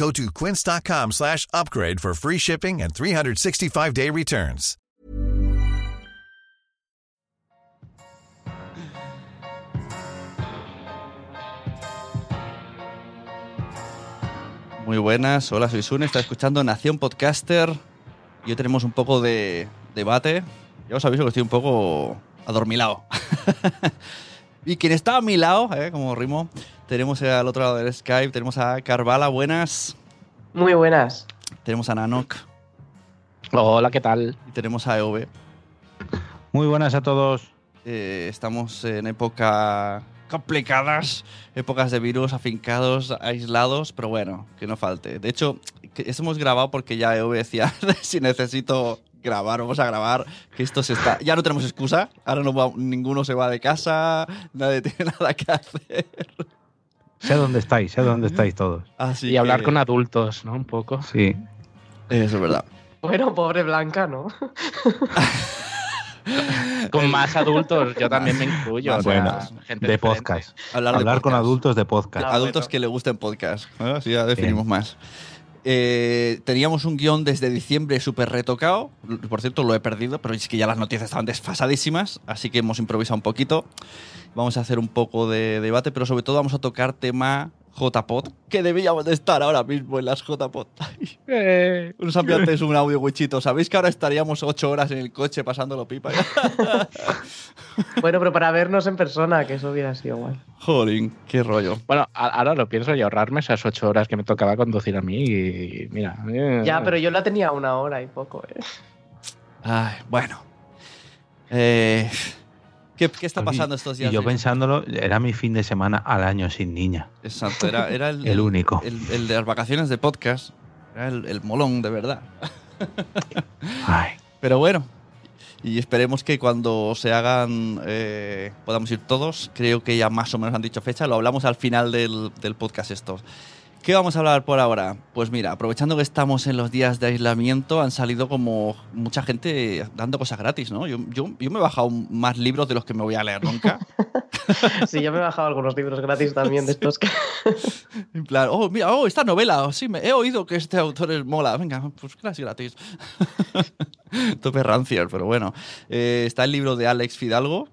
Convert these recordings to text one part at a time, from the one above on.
Go to quince.com slash upgrade for free shipping and 365-day returns. Muy buenas, hola, soy Sune, está escuchando Nación Podcaster y hoy tenemos un poco de debate. Ya os aviso que estoy un poco adormilado. y quien está a mi lado, eh, como rimo, tenemos al otro lado del Skype, tenemos a Carvala, buenas. Muy buenas. Tenemos a Nanok Hola, ¿qué tal? y tenemos a EOB. Muy buenas a todos. Eh, estamos en época complicadas, épocas de virus afincados, aislados, pero bueno, que no falte. De hecho, eso hemos grabado porque ya EOB decía, si necesito grabar, vamos a grabar, que esto se está... Ya no tenemos excusa, ahora no va- ninguno se va de casa, nadie tiene nada que hacer. Sé dónde estáis, sé dónde estáis todos. Así y hablar con adultos, ¿no? Un poco. Sí. Eso es verdad. Bueno, pobre Blanca, ¿no? Con más adultos, yo también me incluyo. Más o sea, bueno, gente de diferente. podcast. Hablar, de Hablar con adultos de podcast. Ah, adultos bueno. que le gusten podcast. ¿no? Así ya definimos más. Eh, teníamos un guion desde diciembre súper retocado. Por cierto, lo he perdido, pero es que ya las noticias estaban desfasadísimas. Así que hemos improvisado un poquito. Vamos a hacer un poco de debate, pero sobre todo vamos a tocar tema JPod, que debíamos de estar ahora mismo en las JPod. Eh, Unos ambientes, un audio wichito. ¿Sabéis que ahora estaríamos ocho horas en el coche pasándolo pipa? Bueno, pero para vernos en persona, que eso hubiera sido guay. Jolín, qué rollo. bueno, a- ahora lo pienso y ahorrarme esas ocho horas que me tocaba conducir a mí y mira. eh, Ya, pero yo la tenía una hora y poco, ¿eh? Ay, bueno. Eh, ¿qué, qué está pasando estos días? Y yo pensándolo, era mi fin de semana al año sin niña. Exacto, era, era el, El único. El, el de las vacaciones de podcast. Era el, el molón, de verdad. Ay, Pero bueno. Y esperemos que cuando se hagan eh, podamos ir todos. Creo que ya más o menos han dicho fecha. Lo hablamos al final del, del podcast esto. ¿Qué vamos a hablar por ahora? Pues mira, aprovechando que estamos en los días de aislamiento, han salido como mucha gente dando cosas gratis, ¿no? Yo, yo, yo me he bajado más libros de los que me voy a leer nunca. Sí, yo me he bajado algunos libros gratis también de estos que... En plan, oh, mira, oh, esta novela, oh, sí, me, he oído que este autor es mola, venga, pues gratis, gratis. Tope rancier, pero bueno. Eh, está el libro de Alex Fidalgo,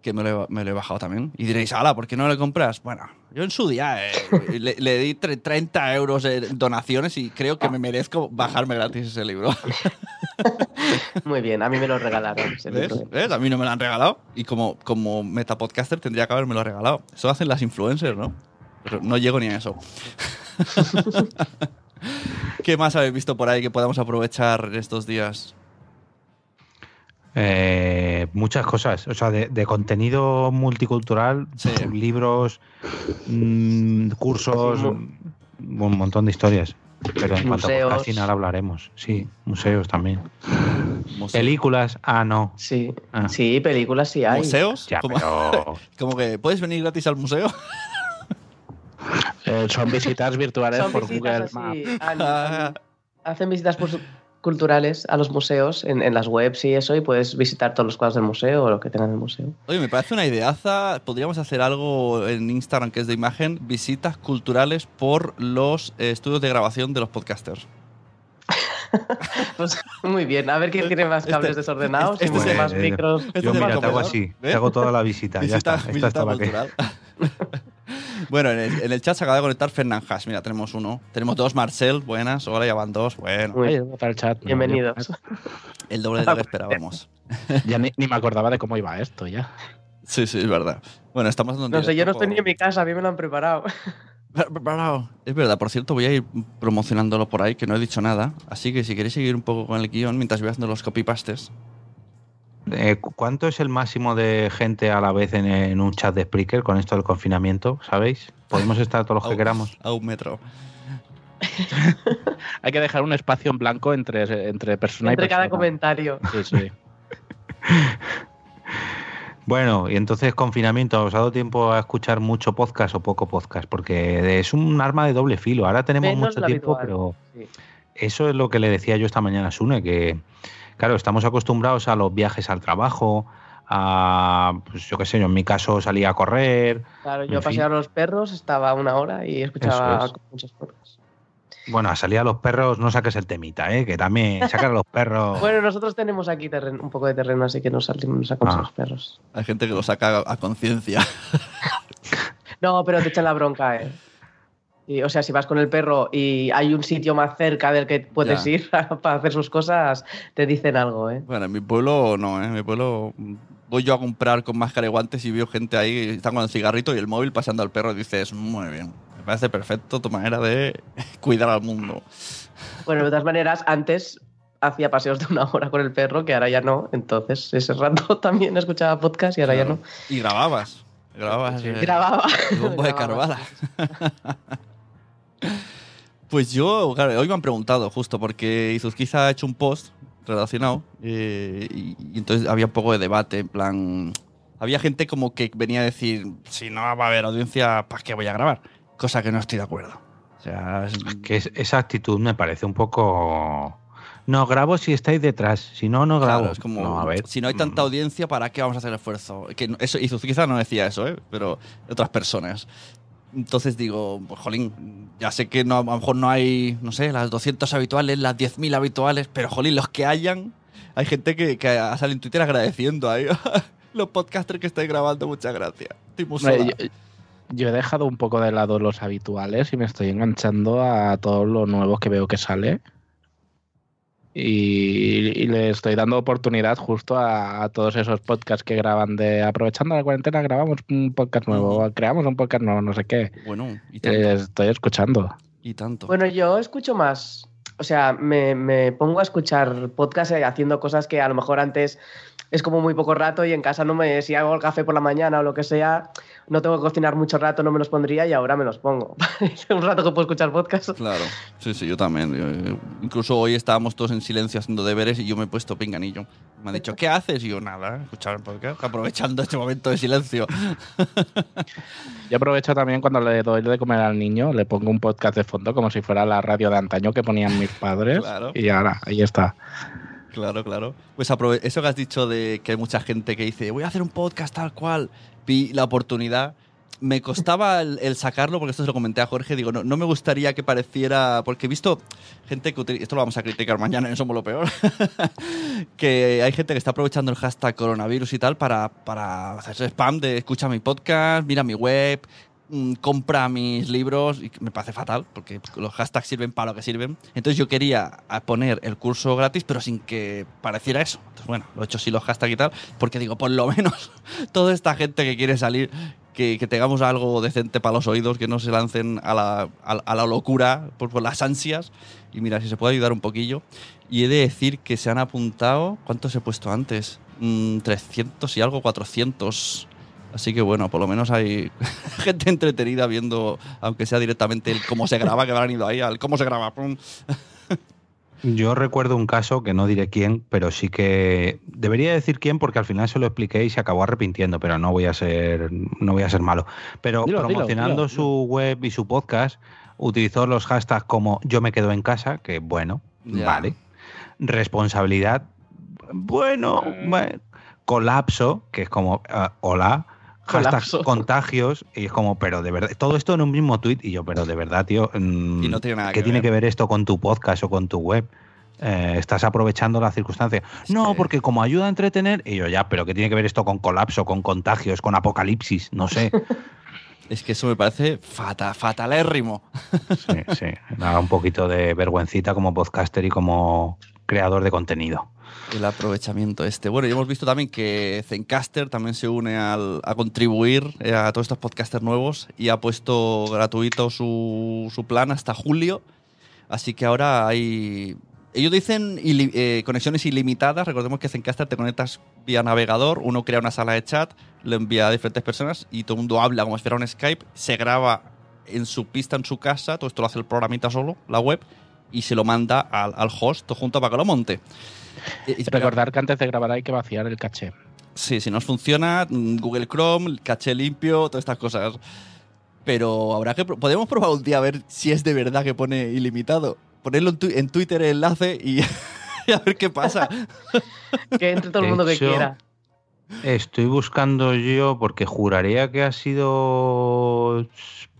que me lo, he, me lo he bajado también. Y diréis, ala, ¿por qué no lo compras? Bueno, yo en su día eh, le, le di tre- 30 euros en donaciones y creo que me merezco bajarme gratis ese libro. Muy bien, a mí me lo regalaron. ese ¿Ves? libro. ¿Ves? A mí no me lo han regalado. Y como, como metapodcaster tendría que haberme lo regalado. Eso hacen las influencers, ¿no? Pero no llego ni a eso. ¿Qué más habéis visto por ahí que podamos aprovechar estos días? Eh, muchas cosas, o sea, de, de contenido multicultural, Sí. libros, mm, cursos, un montón de historias. Pero en cuanto a Museos. podcasting ahora hablaremos. Sí, museos también. Películas, ah, no. Sí, Ah. sí, películas sí hay. ¿Museos? Ya, como, pero como que puedes venir gratis al museo. Eh, son visitas virtuales Son por visitas Google Maps. hacen visitas por- culturales a los museos en, en las webs y eso, y puedes visitar todos los cuadros del museo o lo que tengan en el museo. Oye, me parece una ideaza. Podríamos hacer algo en Instagram que es de imagen, visitas culturales por los eh, estudios de grabación de los podcasters. Pues, muy bien, a ver quién tiene más cables Este- desordenados este y más micros. Este yo mira, te hago comedor, así, ¿ves? te hago toda la visita. ya Visita, está. Visita estaba que- cultural. bueno, en el, en el chat se acaba de conectar Fernán. Mira, tenemos uno. Tenemos dos, Marcel. Buenas. Hola, ya van dos. Bueno, Muy- Oye, para el chat. ¿no? Bienvenidos. el doble de lo que esperábamos. Ya ni, ni me acordaba de cómo iba esto ya. Sí, sí, es verdad. Bueno, estamos dando No sé, yo no estoy ni en mi casa, a mí me lo han preparado. Es verdad, por cierto, voy a ir promocionándolo por ahí, que no he dicho nada. Así que si queréis seguir un poco con el guion mientras voy haciendo los copypastes. Eh, cu- ¿Cuánto es el máximo de gente a la vez en, en un chat de Spreaker con esto del confinamiento? ¿Sabéis? Podemos estar todos los que queramos. A un metro. Hay que dejar un espacio en blanco entre, entre persona Entre y persona. cada comentario. Sí, sí. Bueno, y entonces confinamiento, ¿os ha dado tiempo a escuchar mucho podcast o poco podcast? Porque es un arma de doble filo. Ahora tenemos Menos mucho tiempo, habitual. pero Sí. eso es lo que le decía yo esta mañana a Sune, que claro, estamos acostumbrados a los viajes al trabajo, a, pues yo qué sé, yo en mi caso salía a correr, Claro, yo paseaba a los perros, estaba una hora y escuchaba es. muchas podcasts. bueno, a salir a los perros no saques el temita, ¿eh? que también sacar a los perros... Bueno, nosotros tenemos aquí terreno- un poco de terreno, así que nos salimos, nos sacamos Ah. a los perros. Hay gente que lo saca a conciencia. No, pero te echan la bronca, ¿eh? Y, o sea, si vas con el perro y hay un sitio más cerca del que puedes Ya. ir para hacer sus cosas, te dicen algo, ¿eh? Bueno, en mi pueblo no, ¿eh? En mi pueblo voy yo a comprar con máscara y guantes y veo gente ahí, están con el cigarrito y el móvil pasando al perro y dices, muy bien, me parece perfecto tu manera de cuidar al mundo. Bueno, de todas maneras, antes hacía paseos de una hora con el perro, que ahora ya no. Entonces, ese rato también escuchaba podcast y ahora ya Claro. no. Y grababas. Grababas. eh, Grababa. bombo de Grababa. Carvala. Pues yo, claro, hoy me han preguntado justo porque Izuzquiza ha hecho un post relacionado eh, y, y entonces había un poco de debate, en plan... Había gente como que venía a decir, si no va a haber audiencia, ¿para qué voy a grabar? Cosa que no estoy de acuerdo. O sea, es- Que es- esa actitud me parece un poco... No grabo si estáis detrás, si no, no grabo. Claro, es como, No, a ver. si no hay tanta mm, audiencia, ¿para qué vamos a hacer esfuerzo? Que eso, no decía eso, ¿eh? pero otras personas. Entonces digo, pues jolín, ya sé que no, a lo mejor no hay, no sé, las 200 habituales, las 10.000 habituales, pero jolín, los que hayan, hay gente que, que sale en Twitter agradeciendo ahí. los podcasters que estáis grabando, muchas gracias. Estoy yo, yo he dejado un poco de lado los habituales y me estoy enganchando a todo lo nuevo que veo que sale. Y, y le estoy dando oportunidad justo a, a todos esos podcasts que graban de aprovechando la cuarentena, grabamos un podcast nuevo, creamos un podcast nuevo, no sé qué. Bueno, y tanto. Eh, estoy escuchando. y tanto. Bueno, yo escucho más. O sea, me, me pongo a escuchar podcast eh, haciendo cosas que a lo mejor antes es como muy poco rato y en casa no me. Si hago el café por la mañana o lo que sea, no tengo que cocinar mucho rato, no me los pondría y ahora me los pongo. un rato que puedo escuchar podcast. Claro, sí, sí, yo también. Yo- incluso hoy estábamos todos en silencio haciendo deberes y yo me he puesto pinganillo. Me han dicho, ¿qué haces? Y yo, nada, escuchar el podcast, aprovechando este momento de silencio. Yo aprovecho también cuando le doy de comer al niño, le pongo un podcast de fondo como si fuera la radio de antaño que ponían mis padres. Claro. Y ahora, ahí está. Claro, claro. Pues eso que has dicho de que hay mucha gente que dice, voy a hacer un podcast tal cual, vi la oportunidad. Me costaba el, sacarlo, porque esto se lo comenté a Jorge, digo, no, no me gustaría que pareciera, porque he visto gente que utiliza, esto lo vamos a criticar mañana en Somos lo Peor, que hay gente que está aprovechando el hashtag coronavirus y tal para, para hacerse spam de escucha mi podcast, mira mi web, compra mis libros y me parece fatal porque los hashtags sirven para lo que sirven. Entonces yo quería a poner el curso gratis pero sin que pareciera eso. Entonces bueno, lo he hecho sin los hashtags y tal porque digo, por lo menos toda esta gente que quiere salir, que, tengamos algo decente para los oídos, que no se lancen a la, a, a la locura por, por las ansias. Y mira, si se puede ayudar un poquillo. Y he de decir que se han apuntado, ¿cuántos he puesto antes? Mm, 300 y algo, 400. Así que bueno, por lo menos hay gente entretenida viendo, aunque sea directamente el cómo se graba, que habrán ido ahí al cómo se graba. Yo recuerdo un caso que no diré quién, pero sí que debería decir quién porque al final se lo expliqué y se acabó arrepintiendo, pero no voy a ser no voy a ser malo. Pero Dilo, dilo, promocionando dilo, su web y su podcast utilizó los hashtags como yo me quedo en casa, que bueno, Ya. vale. Responsabilidad, bueno, bueno. colapso, que es como ah, hola. Hashtag Colapso. contagios y es como, pero de verdad, todo esto en un mismo tweet y yo, pero de verdad, tío, mm, Y no tiene nada ¿qué que tiene ver. que ver esto con tu podcast o con tu web? Eh, estás aprovechando la circunstancia. no, que- porque como ayuda a entretener, y yo ya, pero ¿qué tiene que ver esto con colapso, con contagios, con apocalipsis? No sé. Es que eso me parece fata, fatalérrimo. Sí, sí. Da un poquito de vergüencita como podcaster y como creador de contenido. El aprovechamiento este. Bueno, y hemos visto también que Zencaster también se une a contribuir eh, a todos estos podcasters nuevos y ha puesto gratuito su, su plan hasta julio. Así que ahora hay. Ellos dicen eh, conexiones ilimitadas. Recordemos que Zencaster te conectas vía navegador, uno crea una sala de chat, lo envía a diferentes personas y todo el mundo habla como si fuera un Skype, se graba en su pista en su casa, todo esto lo hace el programita solo, la web, y se lo manda al, al host junto para que lo monte. Y- Recordar que antes de grabar hay que vaciar el caché. Sí, si nos funciona, mm, Google Chrome, caché limpio, todas estas cosas. Pero habrá que. Podemos probar un día a ver si es de verdad que pone ilimitado. Ponerlo en, tu- en Twitter el enlace y, y a ver qué pasa. Que entre todo el mundo que quiera. Estoy buscando yo porque juraría que ha sido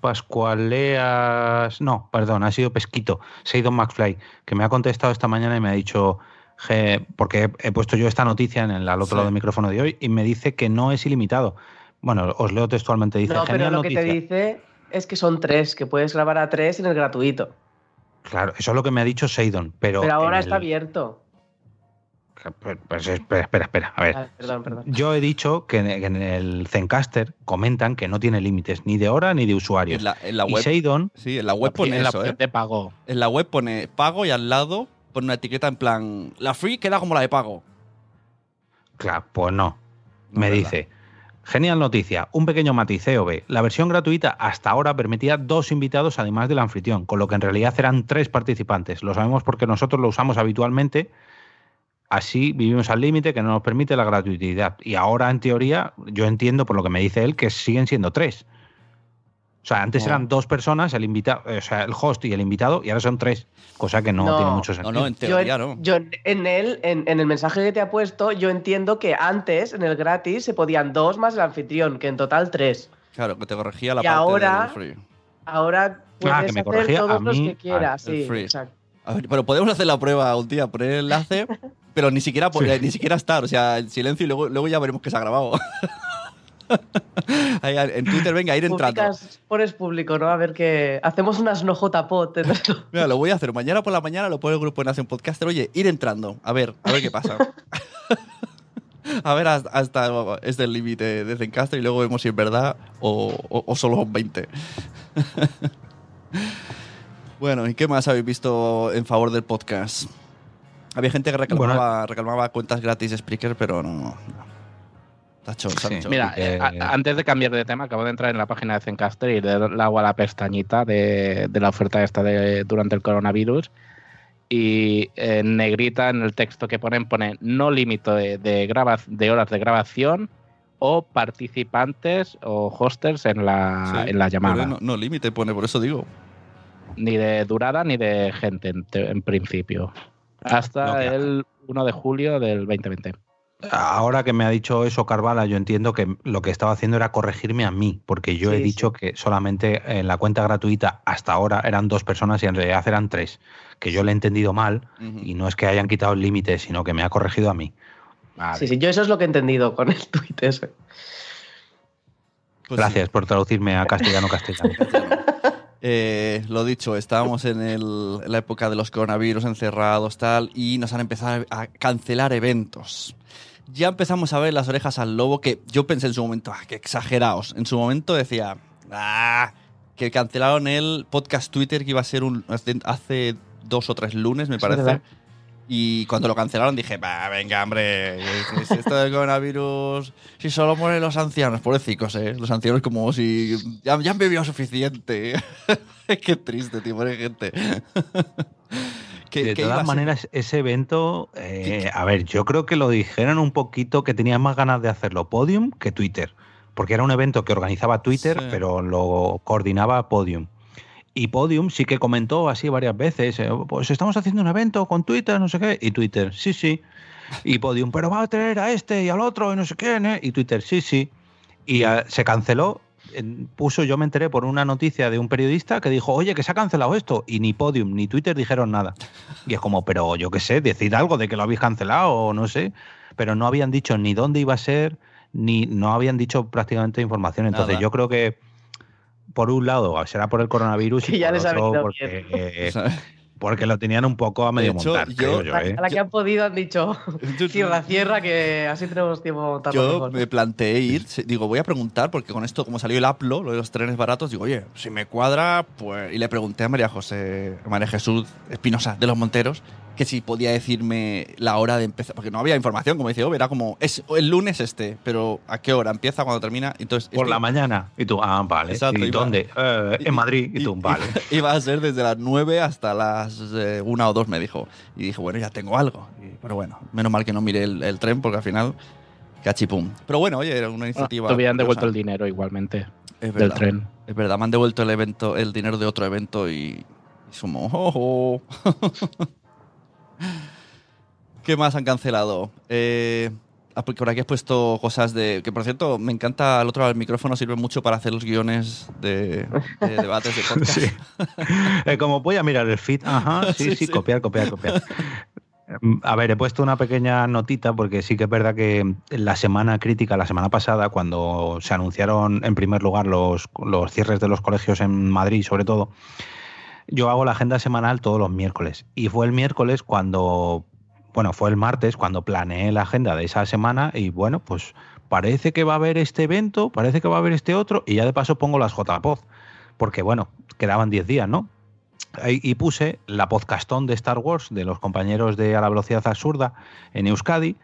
Pascualeas. No, perdón, ha sido Pesquito, Seidon McFly, que me ha contestado esta mañana y me ha dicho. Porque he, puesto yo esta noticia en el al otro Sí. lado del micrófono de hoy y me dice que no es ilimitado. Bueno, os leo textualmente. Dice, No, pero lo que te dice es que son tres, que puedes grabar a tres en el gratuito. Claro, eso es lo que me ha dicho Seidon. Pero, Pero ahora está el- abierto. Pues, pues, espera, espera, espera. A ver. Ah, perdón, perdón. Yo he dicho que en, el Zencaster comentan que no tiene límites ni de hora ni de usuarios. En la, en la y web. Seidon, Sí, en la web pone en eso, ¿eh? En la web pone pago y al lado pone una etiqueta en plan. La free queda como la de pago. claro, pues no. No, me ¿verdad? dice, genial noticia, un pequeño matiz, COB. La versión gratuita hasta ahora permitía dos invitados además del anfitrión, con lo que en realidad eran tres participantes. Lo sabemos porque nosotros lo usamos habitualmente. Así vivimos al límite que no nos permite la gratuidad. Y ahora, en teoría, yo entiendo por lo que me dice él que siguen siendo tres. O sea, antes No. eran dos personas, el invitado, o sea, el host y el invitado, y ahora son tres, cosa que no, No. tiene mucho No, sentido. no, en Yo, teoría no. yo en él, en, en el mensaje que te ha puesto, yo entiendo que antes, en el gratis, se podían dos más el anfitrión, que en total tres. Claro, que te corregía la Y parte ahora- del free. Ahora puedes Ah, que me hacer todos a los que quieras, el sí, free. exacto. A ver, pero podemos hacer la prueba un día, poner el enlace, pero ni siquiera, ni siquiera estar, o sea, en silencio y luego, luego ya veremos que se ha grabado. Ahí, en Twitter, venga, ir entrando. Publicas, pones público, ¿no? A ver qué. Hacemos unas no JPOT. en el- Mira, lo voy a hacer. Mañana por la mañana lo pone el grupo en Hacen Podcaster. Oye, ir entrando. A ver, a ver qué pasa. a ver hasta, hasta este el límite de Zencaster y luego vemos si es verdad o, o- o solo son 20. bueno, ¿y qué más habéis visto en favor del podcast? Había gente que reclamaba, reclamaba cuentas gratis de Spreaker, pero no. no. Tacho, Sí. Mira, eh, a- antes de cambiar de tema, acabo de entrar en la página de Zencaster y le agua a la pestañita de, de la oferta esta de, durante el coronavirus. Y en negrita, en el texto que ponen, pone no límite de, de, graba- de horas de grabación o participantes o hosters en la, Sí, en la llamada. No, no límite pone, por eso digo. Ni de durada ni de gente en, principio. Hasta Lo que- el 1 de julio del 2020. Ahora que me ha dicho eso Carvala, yo entiendo que lo que estaba haciendo era corregirme a mí, porque yo he Sí, dicho que solamente en la cuenta gratuita hasta ahora eran dos personas y en realidad eran tres, que yo le he entendido mal y no es que hayan quitado el límite, sino que me ha corregido a mí. Vale. Sí, sí, yo eso es lo que he entendido con el tuit ese. Pues Gracias sí. por traducirme a castellano castellano. Eh, lo dicho, estábamos en, el- en la época de los coronavirus encerrados, tal, y nos han empezado a cancelar eventos. Ya empezamos a ver las orejas al lobo, que yo pensé en su momento, ah, qué exagerados. En su momento decía, ah, que cancelaron el podcast Twitter que iba a ser un, hace, hace dos o tres lunes, me parece. Y cuando lo cancelaron dije, va, venga, hombre, si- esto del coronavirus, si solo mueren los ancianos, pobrecicos, ¿eh? Los ancianos como si ya, ya han bebido suficiente. Qué triste, tío, pobre gente. ¿Qué- de qué todas maneras, ese evento, eh, a ver, yo creo que lo dijeron un poquito que tenía más ganas de hacerlo Podium que Twitter, porque era un evento que organizaba Twitter, Sí. pero lo coordinaba Podium. Y Podium sí que comentó así varias veces, eh, pues estamos haciendo un evento con Twitter, no sé qué, y Twitter, sí, sí. Y Podium, pero va a traer a este y al otro y no sé qué, ¿eh? y Twitter, sí, sí. Y se canceló, puso, yo me enteré por una noticia de un periodista que dijo, oye, que se ha cancelado esto, y ni Podium ni Twitter dijeron nada. Y es como, pero yo qué sé, decid algo de que lo habéis cancelado o no sé, pero no habían dicho ni dónde iba a ser, ni no habían dicho prácticamente información. Entonces Nada. yo creo que, por un lado, será por el coronavirus Que y ya por les otro porque, eh. porque lo tenían un poco a medio hecho, montar, yo- creo yo, La, ¿eh? la que han podido han dicho, cierra, cierra, que así tenemos tiempo para montarlo Yo mejor. me planteé ir, digo, voy a preguntar, porque con esto, como salió el Aplo, lo de los trenes baratos, digo, oye, si me cuadra, pues. Y le pregunté a María José, a María Jesús Espinosa de los Monteros, que si podía decirme la hora de empezar, porque no había información, como dice, oh, era como, es el lunes este, pero ¿a qué hora empieza, cuando termina? Entonces, Por la que mañana. Y tú, ah, vale. Exacto, ¿Y iba- dónde? "Eh, en Madrid. Y tú, i- vale. Iba a ser desde las 9 hasta las eh, una o dos, me dijo. Y dije, bueno, ya tengo algo. Y- pero bueno, menos mal que no miré el, el tren, porque al final, cachipum. Pero bueno, oye, era una Bueno, iniciativa. te hubieran devuelto el dinero igualmente Es del tren. Es verdad, me han devuelto el evento, el dinero de otro evento y, y sumo. oh, oh. ¿Qué más han cancelado? Eh, ah, por aquí has puesto cosas de. Que por cierto, me encanta al otro lado del micrófono, sirve mucho para hacer los guiones de, de debates de podcast. Sí. Eh, como voy a mirar el feed, ajá, sí, Sí, sí, copiar, copiar, copiar. A ver, he puesto una pequeña notita porque sí que es verdad que la semana crítica, la semana pasada, cuando se anunciaron en primer lugar los, los cierres de los colegios en Madrid, sobre todo, yo hago la agenda semanal todos los miércoles. Y fue el miércoles cuando, bueno, fue el martes cuando planeé la agenda de esa semana y bueno, pues parece que va a haber este evento, parece que va a haber este otro y ya de paso pongo las JPOZ. Porque bueno, quedaban 10 días, ¿no? Y puse la podcastón de Star Wars de los compañeros de A la Velocidad Absurda en Euskadi,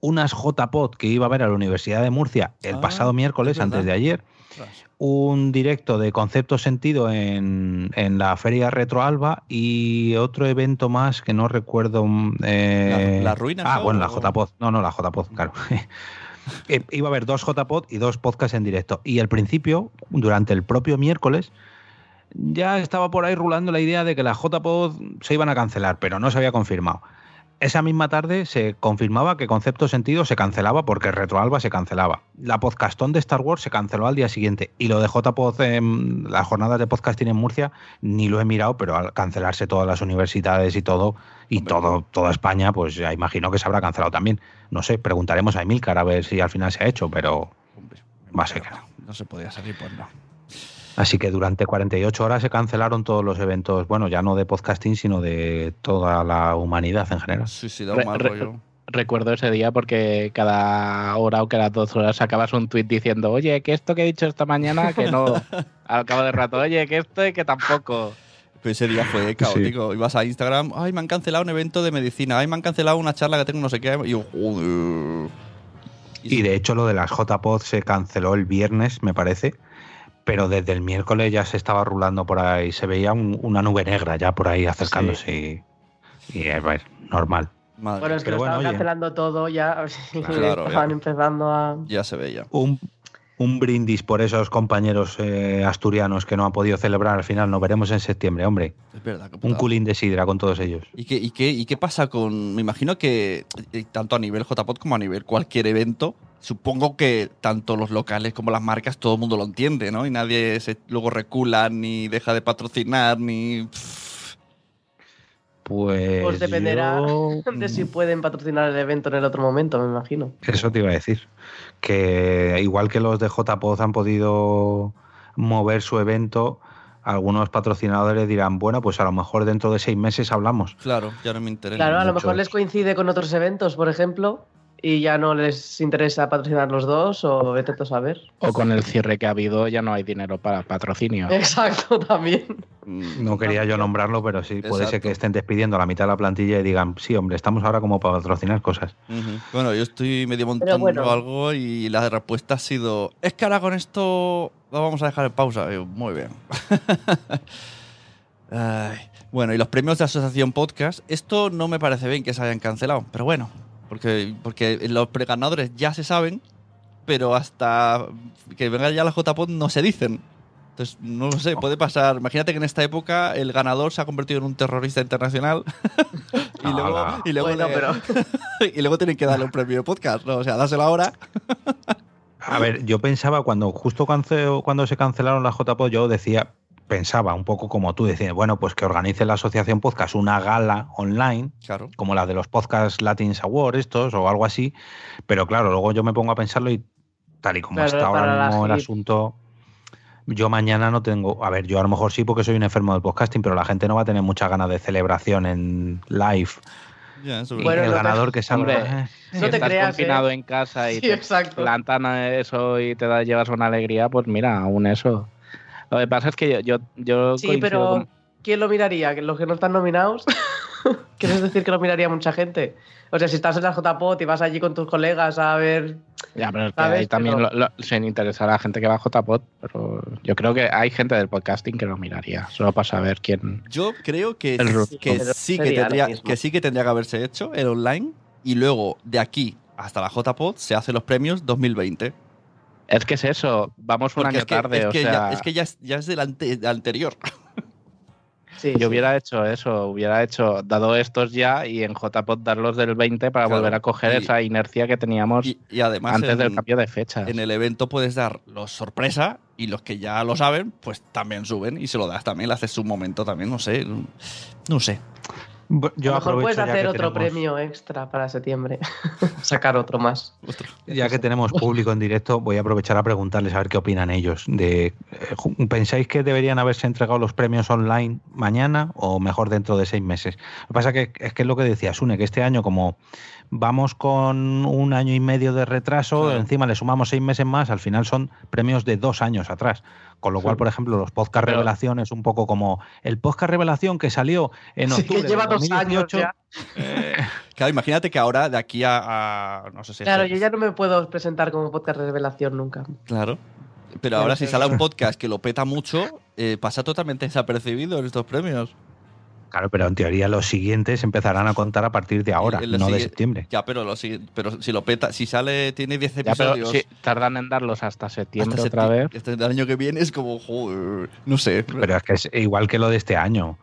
unas JPod que iba a ver a la Universidad de Murcia el Ah, pasado miércoles, antes de ayer. Un directo de concepto sentido en, en la Feria Retro Alba y otro evento más que no recuerdo. mm, eh, ¿La- la Ruina Ah, bueno, la JPod. No, no, la JPod, claro. Eh, Iba a haber dos JPod y dos podcasts en directo. Y al principio, durante el propio miércoles, ya estaba por ahí rulando la idea de que las JPod se iban a cancelar, pero no se había confirmado. Esa misma tarde se confirmaba que Concepto Sentido se cancelaba porque Retroalba se cancelaba. La podcastón de Star Wars se canceló al día siguiente. Y lo de JPod, en las jornadas de podcasting en Murcia, ni lo he mirado, pero al cancelarse todas las universidades y todo, y Hombre. todo, toda España, pues ya imagino que se habrá cancelado también. No sé, preguntaremos a Emilcar a ver si al final se ha hecho, pero Hombre, Va a ser que no. No se podía salir, pues no. Así que durante 48 horas se cancelaron todos los eventos, bueno, ya no de podcasting, sino de toda la humanidad en general. Sí, sí, da un Re- mal re- rollo. Recuerdo ese día porque cada hora o cada dos horas sacabas un tuit diciendo, oye, que esto que he dicho esta mañana, que no. Al cabo de rato, oye, que esto y que tampoco. Pero ese día fue caótico. Ibas a Instagram, ay, me han cancelado un evento de medicina, ay, me han cancelado una charla que tengo no sé qué. Y yo, joder. Y de hecho lo de las JPod se canceló el viernes, me parece, pero desde el miércoles ya se estaba rulando por ahí, se veía un- una nube negra ya por ahí acercándose y, y, a ver, normal. Madre, Bueno, es que Pero lo bueno, estaban oye. cancelando todo ya. Claro, estaban ya. empezando a. ya se veía. Un, un brindis por esos compañeros eh, asturianos que no han podido celebrar al final, nos veremos en septiembre, hombre. Es verdad. Un culín de sidra con todos ellos. ¿Y qué, y, qué, ¿Y qué pasa con.? Me imagino que eh, tanto a nivel JPod como a nivel cualquier evento, supongo que tanto los locales como las marcas, todo el mundo lo entiende, ¿no? Y nadie se luego recula, ni deja de patrocinar, ni. Pues. Pues dependerá yo- de si pueden patrocinar el evento en el otro momento, me imagino. Eso te iba a decir. Que igual que los de JPOZ han podido mover su evento, algunos patrocinadores dirán, bueno, pues a lo mejor dentro de seis meses hablamos. Claro, ya no me interesa. Claro, a lo mejor les coincide con otros eventos, por ejemplo, y ya no les interesa patrocinar los dos, o vete tú a saber. O con el cierre que ha habido ya no hay dinero para patrocinio. Exacto, también. Mm, No quería yo nombrarlo, pero sí, puede ser que estén despidiendo a la mitad de la plantilla y digan, sí, hombre, estamos ahora como para patrocinar cosas. Bueno, yo estoy medio montando bueno. algo y la respuesta ha sido: Es que ahora con esto lo vamos a dejar en pausa. Yo, Muy bien. Ay. Bueno, y los premios de Asociación Podcast, esto no me parece bien que se hayan cancelado, pero bueno, porque, porque los preganadores ya se saben, pero hasta que venga ya la JPod no se dicen. Entonces, no lo sé, puede pasar. Imagínate que en esta época el ganador se ha convertido en un terrorista internacional y, luego, y, luego Bueno, le- pero y luego tienen que darle un premio de podcast, ¿no? O sea, dáselo ahora. A ver, yo pensaba cuando justo cuando se cancelaron las JPod, yo decía, pensaba un poco como tú, decía, bueno, pues que organice la asociación podcast una gala online, Claro. como la de los podcast Latins Awards estos o algo así, pero claro, luego yo me pongo a pensarlo y tal y como está ahora mismo el asunto, yo mañana no tengo, a ver, yo a lo mejor sí porque soy un enfermo del podcasting, pero la gente no va a tener muchas ganas de celebración en live. Y Bueno, el te- ganador que salga... Hombre, eh, Si No te estás creas, confinado ¿eh? en casa y Sí, te exacto. plantan eso y te da, llevas una alegría, pues mira, aún eso. Lo que pasa es que yo, yo, yo sí, pero con- ¿quién lo miraría? ¿Que ¿Los que no están nominados? ¿Quieres decir que lo miraría mucha gente? O sea, si estás en la JPOT y vas allí con tus colegas a ver... Ya, pero es que ahí también Pero- lo- lo- se interesa a la gente que va a JPod, pero yo creo que hay gente del podcasting que lo miraría, solo para saber quién. Yo creo que, El ru- que sí que tendría que sí que tendría que haberse hecho el online y luego de aquí hasta la JPod se hacen los premios 2020. Es que es eso, vamos un Porque año es que, tarde, es o que sea, ya, es que ya es, ya es del ante- del anterior. Sí, yo sí. hubiera hecho eso, hubiera hecho, dado estos ya y en JPod darlos del 20 para Claro, volver a coger y- esa inercia que teníamos Y, y además antes en, del cambio de fechas. en el evento puedes dar los sorpresa y los que ya lo saben, pues también suben y se lo das también, le haces un momento también, no sé. No sé. Bu- Yo a lo mejor puedes ya hacer que otro tenemos- premio extra para septiembre. Sacar otro más. Ya que tenemos público en directo, voy a aprovechar a preguntarles a ver qué opinan ellos. De, eh, ¿Pensáis que deberían haberse entregado los premios online mañana o mejor dentro de seis meses? Lo que pasa que es que es lo que decía Sune, que este año como vamos con un año y medio de retraso, Claro. encima le sumamos seis meses más, al final son premios de dos años atrás. Con lo cual, por ejemplo, los podcast Pero- revelación es un poco como el podcast revelación que salió en Sí, octubre que lleva de dos años 2018. ya. Claro, imagínate que ahora de aquí a, a- no sé si Claro, es- yo ya no me puedo presentar como podcast revelación nunca. Claro. Pero ahora si sale un podcast que lo peta mucho, eh, pasa totalmente desapercibido en estos premios. Claro, pero en teoría los siguientes empezarán a contar a partir de ahora, los no de septiembre. Ya, pero, lo sigue- pero si lo peta, si sale, tiene 10 Ya, pero episodios. tardan en darlos hasta septiembre hasta otra vez. Este el año que viene es como, joder, no sé. Pero es que es igual que lo de este año.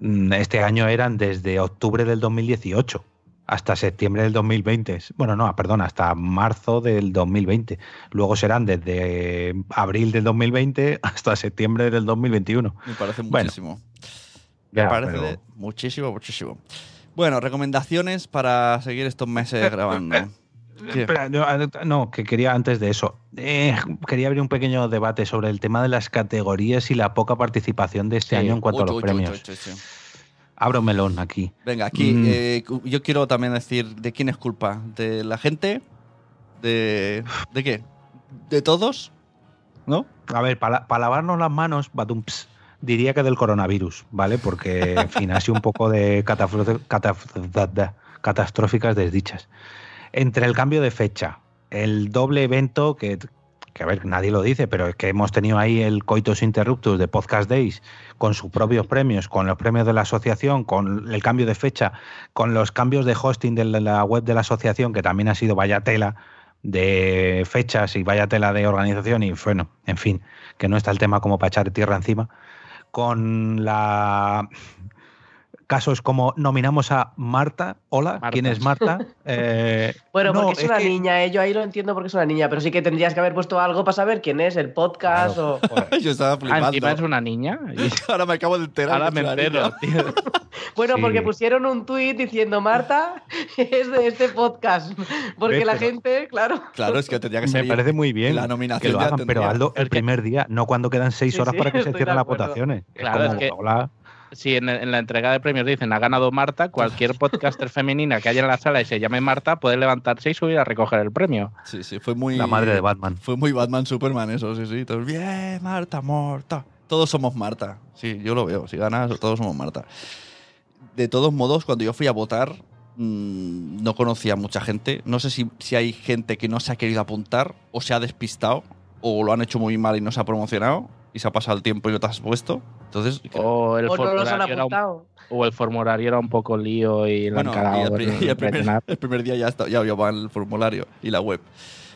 Mm, Este año eran desde octubre del 2018 hasta septiembre del 2020. Bueno, no, perdón, hasta marzo del 2020. Luego serán desde abril del 2020 hasta septiembre del 2021. Me parece Bueno, muchísimo. Me Ya, parece pero- muchísimo, muchísimo. Bueno, recomendaciones para seguir estos meses grabando. ¿Qué? Espera, yo, eh, no, que quería antes de eso. eh, quería abrir un pequeño debate sobre el tema de las categorías y la poca participación de este Sí. año en cuanto Uy, a los uy, premios. uy, uy, uy. Abro melón aquí. Venga, aquí Mm. eh, yo quiero también decir de quién es culpa. ¿De la gente? ¿De, ¿de qué? ¿De todos? ¿No? A ver, para lavarnos las manos, batumps, diría que del coronavirus, ¿vale? Porque, en fin, ha sido un poco de catastróficas desdichas. Entre el cambio de fecha, el doble evento que, que, a ver, nadie lo dice, pero es que hemos tenido ahí el Coitus Interruptus de Podcast Days con sus propios premios, con los premios de la asociación, con el cambio de fecha, con los cambios de hosting de la- la web de la asociación, que también ha sido vaya tela de fechas y vaya tela de organización y bueno, en fin, que no está el tema como para echar tierra encima, con la casos como nominamos a Marta. Hola, Marta. ¿quién es Marta? Eh, Bueno, no, porque es, una que- niña, ¿eh? yo ahí lo entiendo porque es una niña, pero sí que tendrías que haber puesto algo para saber quién es, el podcast Claro, o... Yo estaba Ah, flipando. encima es una niña. Y Ahora me acabo de enterar. ahora me entero, tío. Bueno, Sí. porque pusieron un tuit diciendo Marta es de este podcast. Porque la pero- gente, claro. Claro, es que tendría que Me salir. parece muy bien la nominación que lo ya hagan, pero hazlo el primer día, no cuando quedan seis Sí, horas sí, para que se cierren las votaciones. Claro, es es que- como, hola. Si en, en la entrega de premios dicen ha ganado Marta, cualquier podcaster femenina que haya en la sala y se llame Marta puede levantarse y subir a recoger el premio. Sí, sí, fue muy. La madre de Batman. Fue muy Batman Superman eso, sí, sí. Todos, bien, Marta, Marta. Todos somos Marta. Sí, yo lo veo. Si ganas, todos somos Marta. De todos modos, cuando yo fui a votar, mm, no conocía a mucha gente. No sé si, si hay gente que no se ha querido apuntar o se ha despistado o lo han hecho muy mal y no se ha promocionado y se ha pasado el tiempo y no te has puesto. Entonces, O el, O no los han formulario era un, apuntado. o el formulario era un poco lío y lo bueno, han y cagado el, pri- en y el primer, rellenar. el primer día ya, está, ya llevaba el formulario y la web.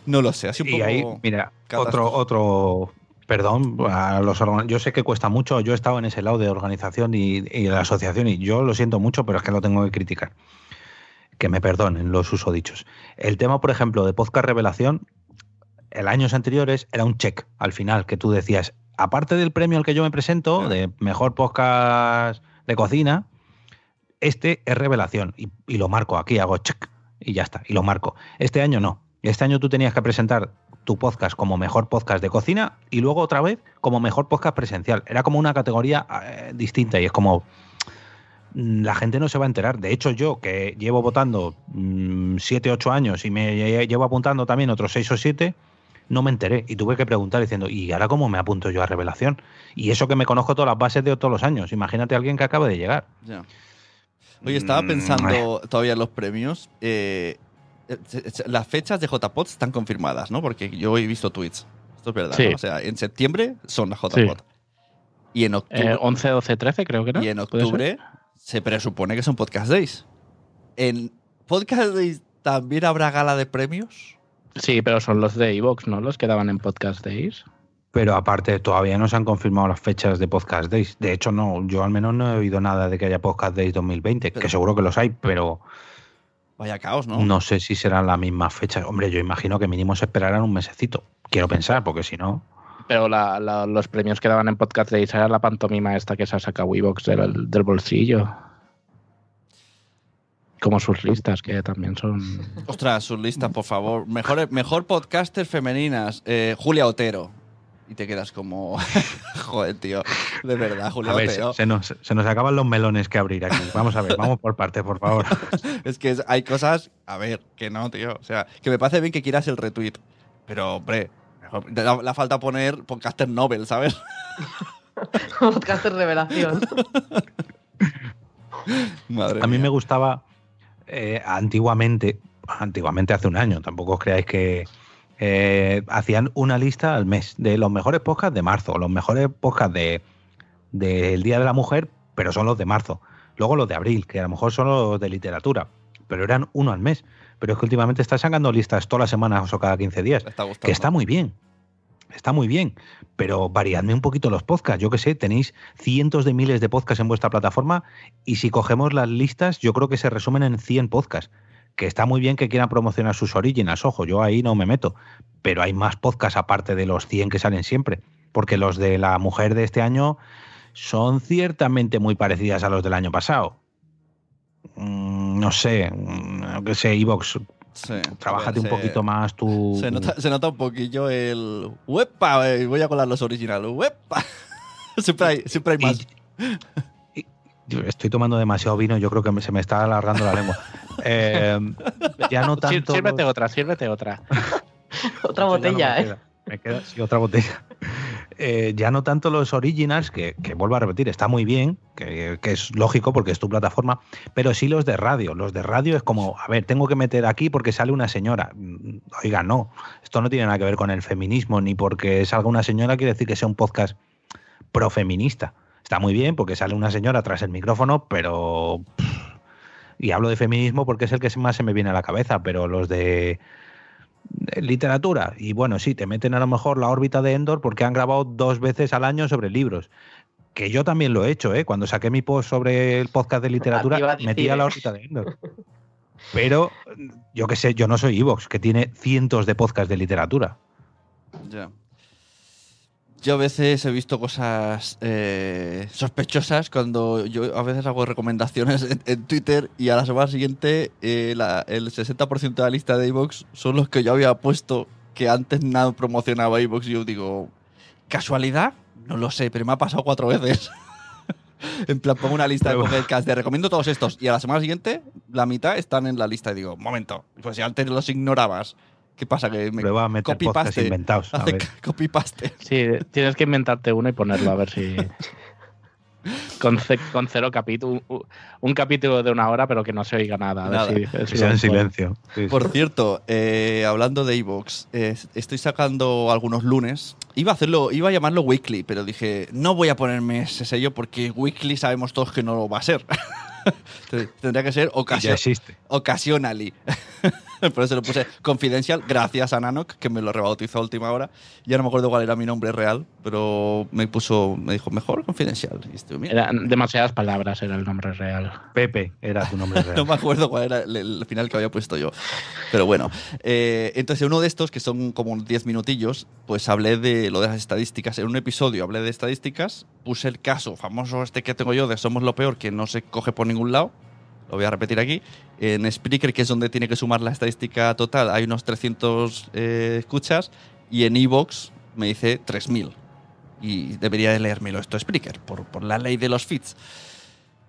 No lo sé, así un Y poco. ahí, mira, otro, otro, perdón, a los yo sé que cuesta mucho, yo he estado en ese lado de organización y, y de la asociación y yo lo siento mucho, pero es que lo tengo que criticar. Que me perdonen los usodichos. El tema, por ejemplo, de podcast revelación, el años anteriores era un check al final, que tú decías, aparte del premio al que yo me presento, de mejor podcast de cocina, este es revelación y, y lo marco aquí, hago check y ya está, y lo marco. Este año no. Este año tú tenías que presentar tu podcast como mejor podcast de cocina y luego otra vez como mejor podcast presencial. Era como una categoría eh, distinta y es como mm, la gente no se va a enterar. De hecho, yo que llevo votando 7, 8 años y me lle- llevo apuntando también otros 6 o 7, no me enteré y tuve que preguntar diciendo, ¿y ahora cómo me apunto yo a revelación? Y eso que me conozco todas las bases de todos los años. Imagínate a alguien que acaba de llegar. Ya. Oye, estaba Mm, pensando todavía en los premios. eh, eh, las fechas de JPOT están confirmadas, ¿no? Porque yo he visto tweets. Esto es verdad, Sí. ¿no? O sea, en septiembre son las Sí. JPOT. Y en octubre, Eh, 11, 12, 13 creo que era. y en octubre se presupone que son Podcast Days. ¿En Podcast Days también habrá gala de premios? Sí, pero son los de Evox, ¿no? Los que daban en Podcast Days. Pero aparte, todavía no se han confirmado las fechas de Podcast Days. De hecho, no, yo al menos no he oído nada de que haya Podcast Days 2020, Pero- que seguro que los hay, pero Vaya caos, ¿no? no, sé si serán las mismas fechas. Hombre, yo imagino que mínimo se esperarán un mesecito. Quiero pensar, porque si no. Pero la- la- los premios que daban en Podcast Days era la pantomima esta que se ha sacado Evox del, del bolsillo. Como sus listas, que también son. Ostras, sus listas, por favor. Mejor, mejor podcaster femeninas. eh, Julia Otero. Y te quedas como. Joder, tío. De verdad, Julia A ver, Otero. se, se nos, se nos acaban los melones que abrir aquí. Vamos a ver, vamos por partes, por favor. Es que hay cosas, a ver, que no, tío. O sea, que me parece bien que quieras el retweet. Pero, hombre, mejor- la, la falta poner podcaster Nobel, ¿sabes? Podcast de revelación. Madre A mí mía. me gustaba eh, antiguamente, antiguamente hace un año, tampoco os creáis que eh, hacían una lista al mes de los mejores podcasts de marzo, los mejores podcasts de del Día de la Mujer, pero son los de marzo. Luego los de abril, que a lo mejor son los de literatura, pero eran uno al mes. Pero es que últimamente está sacando listas todas las semanas o cada 15 días, está que está muy bien. Está muy bien, pero variadme un poquito los podcasts. Yo que sé, tenéis cientos de miles de podcasts en vuestra plataforma y si cogemos las listas, yo creo que se resumen en 100 podcasts. Que está muy bien que quieran promocionar sus originals, ojo, yo ahí no me meto. Pero hay más podcasts aparte de los 100 que salen siempre. Porque los de la mujer de este año son ciertamente muy parecidas a los del año pasado. Mm, No sé, mm, no que sé, Evox, Sí. trabájate un se- poquito más tu... Se nota, se nota un poquillo el. ¡Wepa! eh, Voy a colar los originales. ¡Wepa! siempre hay, siempre hay más. Y- y- yo estoy tomando demasiado vino, yo creo que me- se me está alargando la lengua. Eh, ya no Sí, tanto. sírvete los- otra, sírvete otra. Otra botella, ¿eh? Me queda, otra botella. Eh, ya no tanto los originals, que, que vuelvo a repetir, está muy bien, que, que es lógico porque es tu plataforma, pero sí los de radio. Los de radio es como, a ver, tengo que meter aquí porque sale una señora. Mm, Oiga, no, esto no tiene nada que ver con el feminismo, ni porque salga una señora quiere decir que sea un podcast profeminista. Está muy bien porque sale una señora tras el micrófono, pero... y hablo de feminismo porque es el que más se me viene a la cabeza, pero los de literatura. Y bueno, sí, te meten a lo mejor la órbita de Endor porque han grabado dos veces al año sobre libros. Que yo también lo he hecho, ¿eh? Cuando saqué mi post sobre el podcast de literatura, a decir, metía la ¿eh? horita de Endor. Pero yo qué sé, yo no soy Evox, que tiene cientos de podcasts de literatura. Ya. Yo a veces he visto cosas eh, sospechosas cuando yo a veces hago recomendaciones en, en Twitter y a la semana siguiente eh, la- el 60% de la lista de iVoox son los que yo había puesto que antes nada promocionaba iVoox y yo digo, ¿casualidad? No lo sé, pero me ha pasado cuatro veces. en plan, pongo una lista de Pero- podcasts de recomiendo todos estos y a la semana siguiente la mitad están en la lista y digo, momento, pues si antes los ignorabas, ¿qué pasa? Que me Prueba a meter copy paste. inventados. A Hace ver. copy paste. Sí, tienes que inventarte uno y ponerlo a ver si. Con, ce- con cero capítulo. Un capítulo de una hora, pero que no se oiga nada. A ver Nada. si- Que si sea en silencio. Sí, sí. Por cierto, eh, hablando de iVoox, eh, estoy sacando algunos lunes. Iba a hacerlo, iba a llamarlo weekly, pero dije, no voy a ponerme ese sello porque weekly sabemos todos que no lo va a ser. Tendría que ser ocasio- occasionally. Por eso lo puse confidencial, gracias a Nanok, que me lo rebautizó a última hora. Ya no me acuerdo cuál era mi nombre real, pero me puso, me dijo, mejor confidencial. Y estuve, mira, Eran demasiadas palabras, era el nombre real. Pepe era tu nombre real. No me acuerdo cuál era el, el final que había puesto yo. Pero bueno. eh, entonces, uno de estos, que son como 10 minutillos, pues hablé de lo de las estadísticas. En un episodio hablé de estadísticas, puse el caso famoso este que tengo yo de Somos lo Peor, que no se coge por ningún lado. Lo voy a repetir aquí. En Spreaker, que es donde tiene que sumar la estadística total, hay unos 300 eh, escuchas. Y en Evox me dice 3000. Y debería de leérmelo esto Spreaker, por, por la ley de los feeds.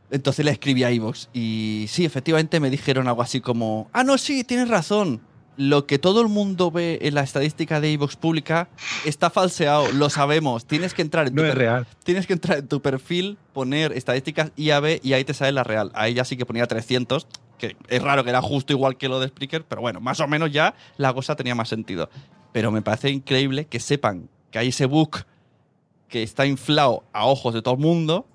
Entonces le escribí a Evox y sí, efectivamente me dijeron algo así como, ah, no, sí, tienes razón. Lo que todo el mundo ve en la estadística de Evox pública está falseado, lo sabemos. Tienes que entrar en tu No es per- real. Tienes que entrar en tu perfil, poner estadísticas IAB y ahí te sale la real. Ahí ya sí que ponía 300, que es raro que era justo igual que lo de Spreaker, pero bueno, más o menos ya la cosa tenía más sentido. Pero me parece increíble que sepan que hay ese book que está inflado a ojos de todo el mundo,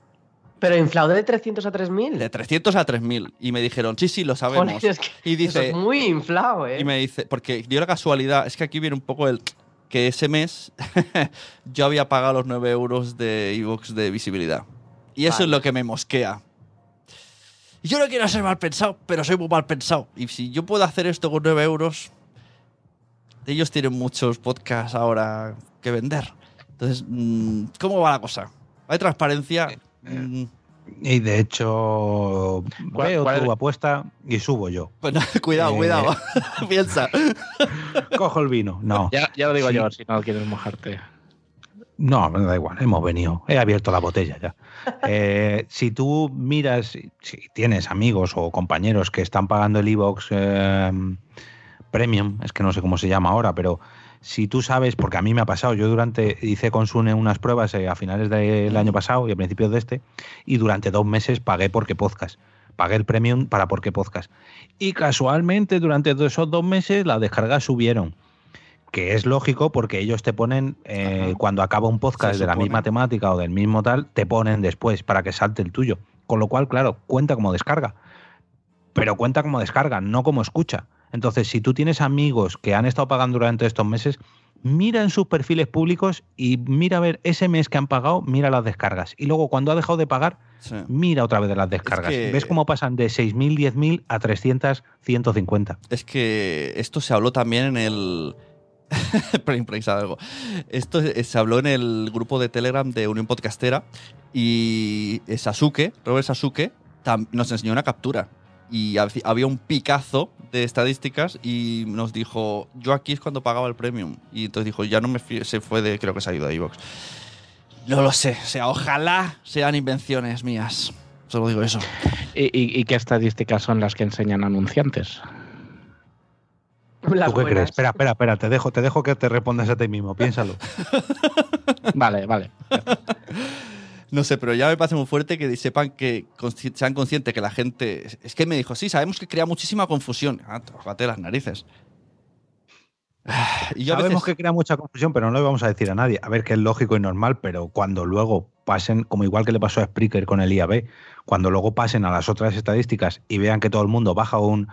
Pero inflado de 300 a 3000. de 300 a 3000. Y me dijeron, sí, sí, lo sabemos. Joder, es que y eso dice, es muy inflado, ¿eh? y me dice, porque dio la casualidad, es que aquí viene un poco el que ese mes yo había pagado los 9 euros de iVoox de visibilidad. Y eso Vale. es lo que me mosquea. Yo no quiero ser mal pensado, pero soy muy mal pensado. Y si yo puedo hacer esto con 9 euros, ellos tienen muchos podcasts ahora que vender. Entonces, mm, ¿cómo va la cosa? ¿Hay transparencia? Y de hecho, ¿Cuál- veo cuál tu es? apuesta y subo yo. pues no, cuidado, Eh, cuidado. Piensa. Cojo el vino. No, Ya, ya lo digo Sí. yo, si no quieres mojarte. no, me da igual. Hemos venido. He abierto la botella ya. Eh, si tú miras, si tienes amigos o compañeros que están pagando el iVox Premium, es que no sé cómo se llama ahora, pero si tú sabes, porque a mí me ha pasado, yo durante hice con Sune unas pruebas eh, a finales del año pasado y a principios de este, y durante dos meses pagué porque podcast. Pagué el premium para porque podcast. Y casualmente durante esos dos meses las descargas subieron. Que es lógico porque ellos te ponen, eh, cuando acaba un podcast de la misma temática o del mismo tal, te ponen después para que salte el tuyo. Con lo cual, claro, cuenta como descarga. Pero cuenta como descarga, no como escucha. Entonces, si tú tienes amigos que han estado pagando durante estos meses, mira en sus perfiles públicos y mira a ver ese mes que han pagado, mira las descargas. Y luego, cuando ha dejado de pagar, Sí. mira otra vez de las descargas. que- ¿Ves cómo pasan de 6.000, 10.000 a 300, 150? Es que esto se habló también en el. Algo. Esto se habló en el grupo de Telegram de Unión Podcastera y Sasuke, Robert Sasuke, nos enseñó una captura. Y hab- había un picazo de estadísticas y nos dijo, yo aquí es cuando pagaba el premium. Y entonces dijo, ya no me fío, se fue de, creo que se ha ido a iVoox. No lo sé, o sea, ojalá sean invenciones mías. Solo digo eso. ¿Y, y- y qué estadísticas son las que enseñan anunciantes? Las ¿Tú qué buenas. crees? Espera, espera, espera, te dejo, te dejo que te respondas a ti mismo, piénsalo. Vale, vale. No sé, pero ya me parece muy fuerte que sepan que sean conscientes que la gente. Es que me dijo, sí, sabemos que crea muchísima confusión. Ah, las narices. Y yo a Sabemos veces- que crea mucha confusión, pero no lo vamos a decir a nadie. A ver, que es lógico y normal, pero cuando luego pasen, como igual que le pasó a Spreaker con el IAB, cuando luego pasen a las otras estadísticas y vean que todo el mundo baja un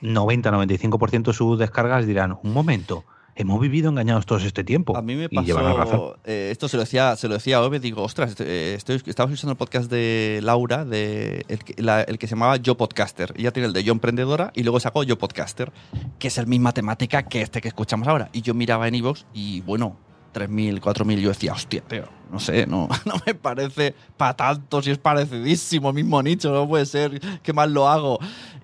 90-95% sus descargas, dirán, un momento, hemos vivido engañados todos este tiempo. A mí me Y llevan razón. pasó. eh, esto se lo decía, se lo decía a Ove, digo, ostras, eh, estoy, estaba escuchando el podcast de Laura, de el, que- la- el que se llamaba Yo Podcaster. Ella tiene el de Yo Emprendedora y luego sacó Yo Podcaster, que es la misma temática que este que escuchamos ahora. Y yo miraba en Evox y bueno, 3.000, 4.000, yo decía, hostia, tío, no sé, no, no me parece para tanto, si es parecidísimo, mismo nicho, no puede ser, qué mal lo hago.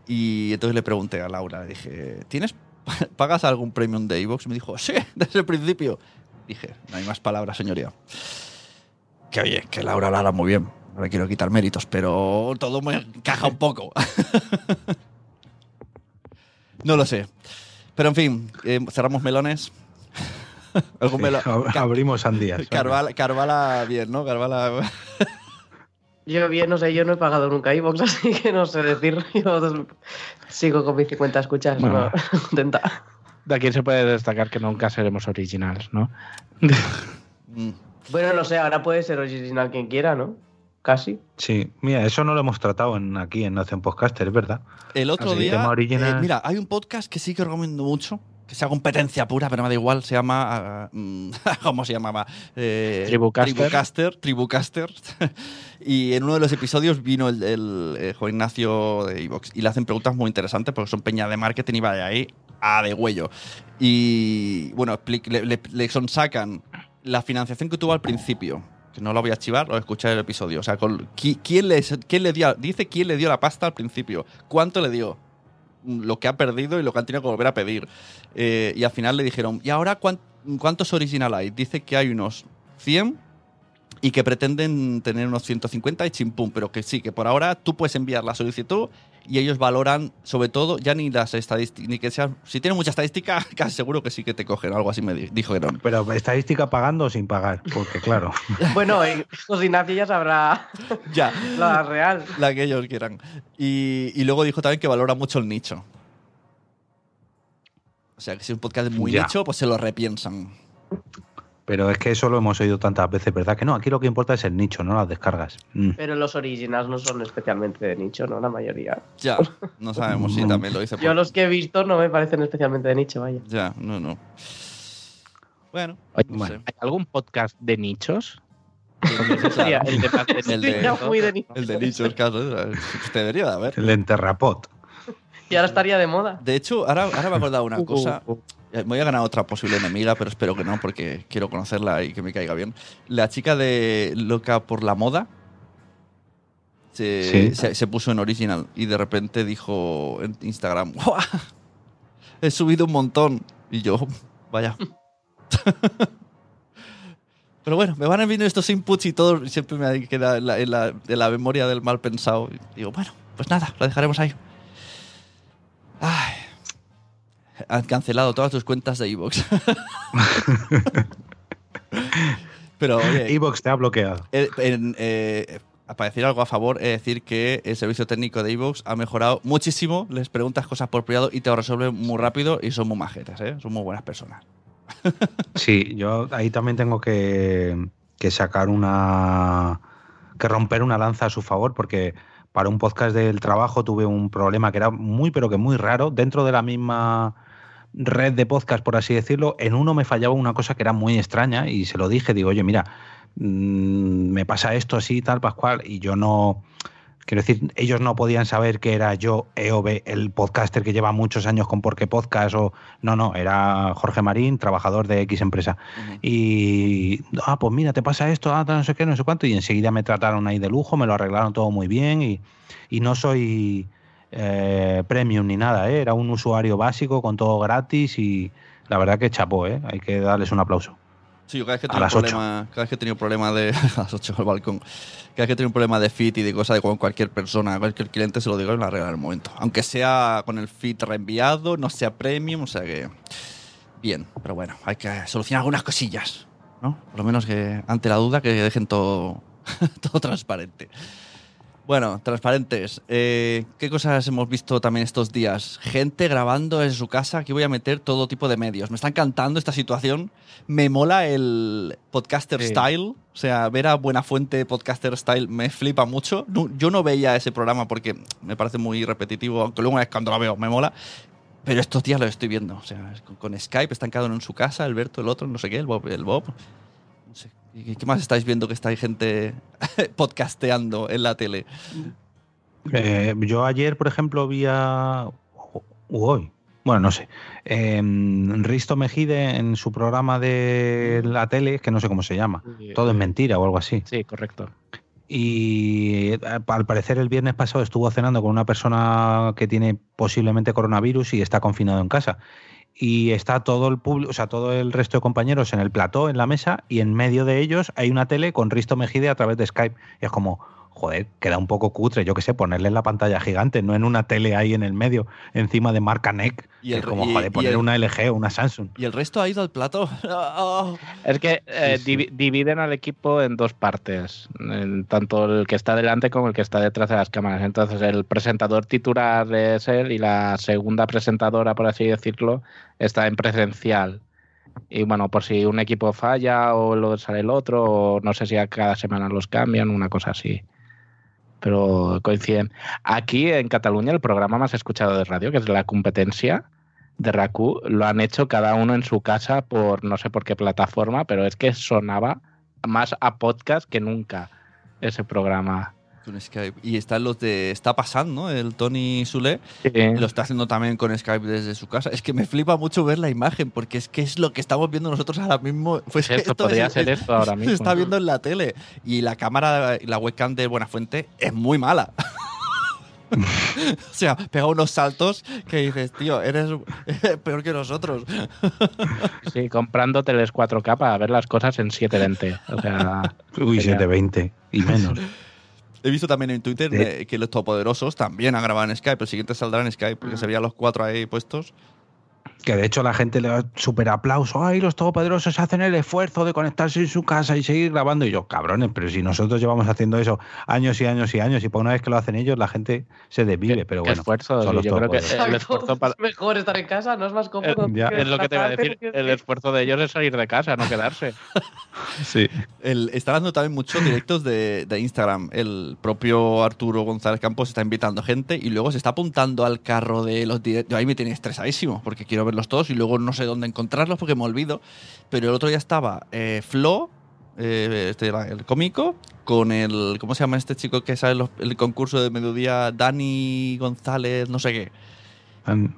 Y entonces le pregunté a Laura, le dije, ¿tienes, pagas algún premium de Evox? Me dijo, sí, desde el principio. Dije, no hay más palabras, señoría. Que oye, que Laura hablara muy bien. No le quiero quitar méritos, pero todo me encaja un poco. no lo sé. Pero en fin, eh, cerramos melones. Sí, abrimos sandías. Carvala, Carvala bien, ¿no? Carvala. Yo bien, no sé, yo no he pagado nunca iVoox, así que no sé decir. Yo sigo con mis 50 escuchas, Bueno. no, contenta. De aquí se puede destacar que nunca seremos originales, ¿no? Mm. Bueno, no sé, ahora puede ser original quien quiera, ¿no? Casi. Sí, mira, eso no lo hemos tratado en, aquí en Nación Podcaster, es verdad. El otro Así, día. tema original. eh, mira, hay un podcast que sí que recomiendo mucho. Que sea competencia pura, pero me da igual. Se llama. ah, mm, ¿Cómo se llamaba? Eh, Tribucaster. Tribucaster. Tribucaster. y en uno de los episodios vino el, el, Juan Ignacio de Evox. Y le hacen preguntas muy interesantes porque son peña de marketing y va de ahí a de huello. Y bueno, le, le, le sonsacan la financiación que tuvo al principio. Que no lo voy a archivar, lo escuché el episodio. O sea, con, ¿quién, le, quién le dio? Dice quién le dio la pasta al principio. ¿Cuánto le dio? Lo que ha perdido y lo que han tenido que volver a pedir. Eh, y al final le dijeron, ¿y ahora cuán- cuántos original hay? Dice que hay unos 100 y que pretenden tener unos 150 y chimpum, pero que sí, que por ahora tú puedes enviar la solicitud y ellos valoran, sobre todo, ya ni las estadísticas, ni que sea, si tienen mucha estadística, casi seguro que sí que te cogen, algo así me di- dijeron. Pero estadística pagando o sin pagar, porque claro. Bueno, en José Ignacio ya sabrá Ya, la real. la que ellos quieran. Y, y luego dijo también que valora mucho el nicho. O sea, que si es un podcast muy Ya. nicho, pues se lo repiensan. Pero es que eso lo hemos oído tantas veces, ¿verdad? Que no, aquí lo que importa es el nicho, no las descargas. Mm. Pero los originals no son especialmente de nicho, ¿no? La mayoría. Ya, no sabemos si también lo dice por... Yo los que he visto no me parecen especialmente de nicho, vaya. Ya, no, no. Bueno, Oye, no sé. ¿Hay algún podcast de nichos? Sería el de El de- de. El de nichos, claro. Usted debería de haber. El enterrapot. Y ahora estaría de moda. De hecho, ahora, ahora me he acordado una cosa. Eh, Me voy a ganar otra posible enemiga, pero espero que no, porque quiero conocerla y que me caiga bien. La chica de Loca por la Moda se, Sí. se- se puso en original y de repente dijo en Instagram: "¡Guau! He subido un montón. Y yo, vaya. Pero bueno, me van enviando estos inputs y todo y siempre me queda en la, en la- en la memoria del mal pensado. Y digo, bueno, pues nada, lo dejaremos ahí. Ay. Han cancelado todas tus cuentas de Evox. Pero, Evox te ha bloqueado. eh, en, eh, para decir algo a favor, es decir que el servicio técnico de Evox ha mejorado muchísimo. Les preguntas cosas por privado y te lo resuelven muy rápido y son muy majetas, ¿eh? Son muy buenas personas. Sí, yo ahí también tengo que, que sacar una. que romper una lanza a su favor, porque para un podcast del trabajo tuve un problema que era muy, pero que muy raro. Dentro de la misma red de podcast, por así decirlo, en uno me fallaba una cosa que era muy extraña y se lo dije, digo, oye, mira, mm, me pasa esto así, tal, Pascual, y yo no. Quiero decir, ellos no podían saber que era yo, EOB, el podcaster que lleva muchos años con Porque Podcast o... No, no, era Jorge Marín, trabajador de X empresa. Y, ah, pues mira, te pasa esto, ah, no sé qué, no sé cuánto, y enseguida me trataron ahí de lujo, me lo arreglaron todo muy bien y, y no soy eh, premium ni nada, ¿eh? era un usuario básico con todo gratis y la verdad que chapó, ¿eh? hay que darles un aplauso. Sí, cada vez que problema, cada vez que he tenido problema de a las 8 al balcón, cada vez que he tenido un problema de fit y de cosas de con cualquier persona, cualquier cliente se lo digo en la regla en el momento, aunque sea con el fit reenviado, no sea premium, o sea que bien, pero bueno, hay que solucionar algunas cosillas, ¿no? Por lo menos que ante la duda que dejen todo todo transparente. Bueno, transparentes. Eh, ¿Qué cosas hemos visto también estos días? Gente grabando en su casa. Aquí voy a meter todo tipo de medios. Me está encantando esta situación. Me mola el podcaster Sí. style. O sea, ver a Buenafuente podcaster style me flipa mucho. No- yo no veía ese programa porque me parece muy repetitivo, aunque luego vez cuando lo veo me mola. Pero estos días lo estoy viendo. O sea, con, con Skype están cada uno en su casa, Alberto, el otro, no sé qué, el Bob. El Bob. No sé. ¿Y ¿Qué más estáis viendo que está ahí gente podcasteando en la tele? Eh, yo ayer, por ejemplo, vi a. hoy. Bueno, no sé. eh, Risto Mejide en su programa de la tele, que no sé cómo se llama. Todo es mentira o algo así. Sí, correcto. Y eh, al parecer el viernes pasado estuvo cenando con una persona que tiene posiblemente coronavirus y está confinado en casa. Y está todo el público, o sea, todo el resto de compañeros en el plató, en la mesa, y en medio de ellos hay una tele con Risto Mejide a través de Skype. Es como, joder, queda un poco cutre, yo qué sé, ponerle en la pantalla gigante, no en una tele ahí en el medio, encima de marca NEC. Y el es como, y- joder, poner el- una LG o una Samsung. Y el resto ha ido al plato. Oh. Es que eh, Sí, sí. divi- dividen al equipo en dos partes, en tanto el que está delante como el que está detrás de las cámaras. Entonces el presentador titular es él y la segunda presentadora, por así decirlo, está en presencial. Y bueno, por si un equipo falla o lo sale el otro, o no sé si a cada semana los cambian, una cosa así. Pero coinciden. Aquí en Cataluña el programa más escuchado de radio, que es la competencia, de Raku lo han hecho cada uno en su casa por no sé por qué plataforma, pero es que sonaba más a podcast que nunca ese programa. Con Skype. Y están los de. Está pasando, ¿no? El Tony Sule. Sí. Lo está haciendo también con Skype desde su casa. Es que me flipa mucho ver la imagen, porque es que es lo que estamos viendo nosotros ahora mismo. Pues Esto esto podría es- ser esto ahora Se mismo. está viendo en la tele. Y la cámara, la webcam de Buenafuente es muy mala. o sea, pega unos saltos que dices, tío, eres peor que nosotros. Sí, comprando teles 4K para ver las cosas en 720. O sea, Uy, Genial. 720 y menos. He visto también en Twitter De- que los todopoderosos también han grabado en Skype. El siguiente saldrá en Skype, porque se veían los cuatro ahí puestos. Que de hecho la gente le da súper aplauso. Ay, los todopoderosos hacen el esfuerzo de conectarse en su casa y seguir grabando. Y yo, cabrones, pero si nosotros llevamos haciendo eso años y años y años, y por una vez que lo hacen ellos, la gente se desvive. Pero bueno, esfuerzo. son los Yo creo que el esfuerzo para. Es mejor estar en casa, no es más cómodo. Eh, ya. Es lo que te iba a decir. El esfuerzo de ellos es salir de casa, no quedarse. Sí. El, está dando también muchos directos de, de Instagram. El propio Arturo González Campos está invitando gente y luego se está apuntando al carro de los directos. Ahí me tiene estresadísimo porque quiero verlos todos y luego no sé dónde encontrarlos porque me olvido. Pero el otro día estaba eh, Flo, eh, este el cómico, con el. ¿Cómo se llama este chico que sale los- el concurso de mediodía? Dani González, no sé qué. Em,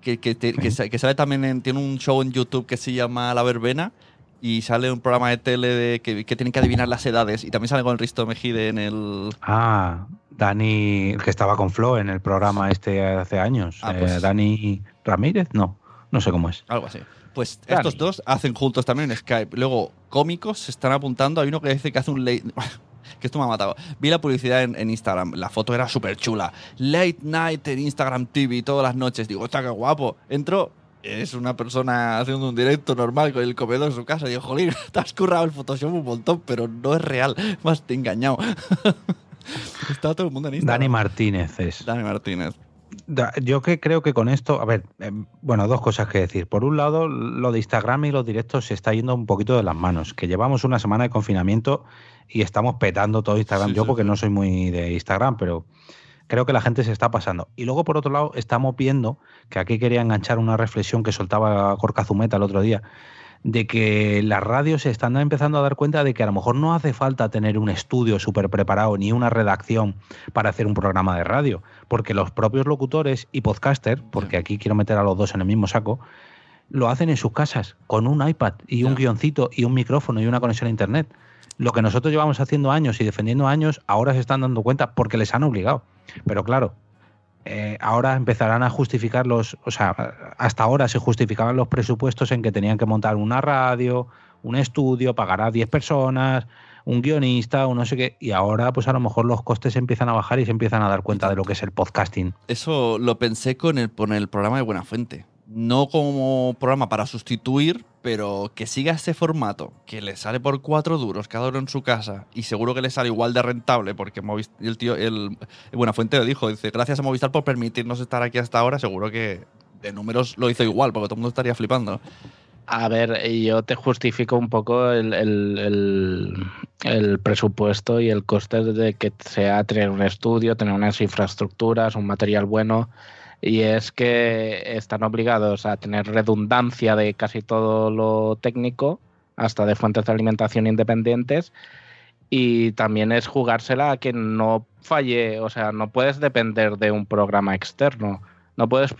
que, que, te- que Sí. sa- que sale también en, tiene un show en YouTube que se llama La Verbena y sale un programa de tele de, que, que tienen que adivinar las edades y también sale con Risto Mejide en el Ah, Dani, el que estaba con Flo en el programa este hace años. Ah, Eh, pues- Dani Ramírez, no, no sé cómo es. algo así. Pues Dani. estos dos hacen juntos también en Skype. Luego, cómicos se están apuntando. Hay uno que dice que hace un late. que esto me ha matado. Vi la publicidad en, en Instagram. La foto era súper chula. Late night en Instagram TV todas las noches. Digo, está qué guapo. Entro. Es una persona haciendo un directo normal con el comedor en su casa. Digo, jolín, te has currado el Photoshop un montón, pero no es real. Más te he engañado. Está todo el mundo en Instagram. Dani Martínez es. Dani Martínez. Da- Yo que creo que con esto, a ver, eh, bueno, dos cosas que decir. Por un lado, lo de Instagram y los directos se está yendo un poquito de las manos, que llevamos una semana de confinamiento y estamos petando todo Instagram. Sí, Yo sí, porque sí. no soy muy de Instagram, pero creo que la gente se está pasando. Y luego, por otro lado, estamos viendo, que aquí quería enganchar una reflexión que soltaba Corca Zumeta el otro día, de que las radios se están empezando a dar cuenta de que a lo mejor no hace falta tener un estudio súper preparado ni una redacción para hacer un programa de radio, porque los propios locutores y podcaster, porque aquí quiero meter a los dos en el mismo saco, lo hacen en sus casas con un iPad y un guioncito y un micrófono y una conexión a internet. Lo que nosotros llevamos haciendo años y defendiendo años, ahora se están dando cuenta porque les han obligado. Pero claro, eh, ahora empezarán a justificar los, o sea, hasta ahora se justificaban los presupuestos en que tenían que montar una radio, un estudio, pagar a 10 personas, un guionista, un no sé qué, y ahora pues a lo mejor los costes empiezan a bajar y se empiezan a dar cuenta de lo que es el podcasting. Eso lo pensé con el, con el programa de Buenafuente. No como programa para sustituir, pero que siga este formato, que le sale por cuatro duros cada uno en su casa y seguro que le sale igual de rentable porque el tío, el, el Buenafuente lo dijo, dice, gracias a Movistar por permitirnos estar aquí hasta ahora, seguro que de números lo hizo igual, porque todo el mundo estaría flipando. A ver, yo te justifico un poco el- el- el presupuesto y el coste de que sea tener un estudio, tener unas infraestructuras, un material bueno. Y es que están obligados a tener redundancia de casi todo lo técnico, hasta de fuentes de alimentación independientes, y también es jugársela a que no falle, o sea, no puedes depender de un programa externo, no puedes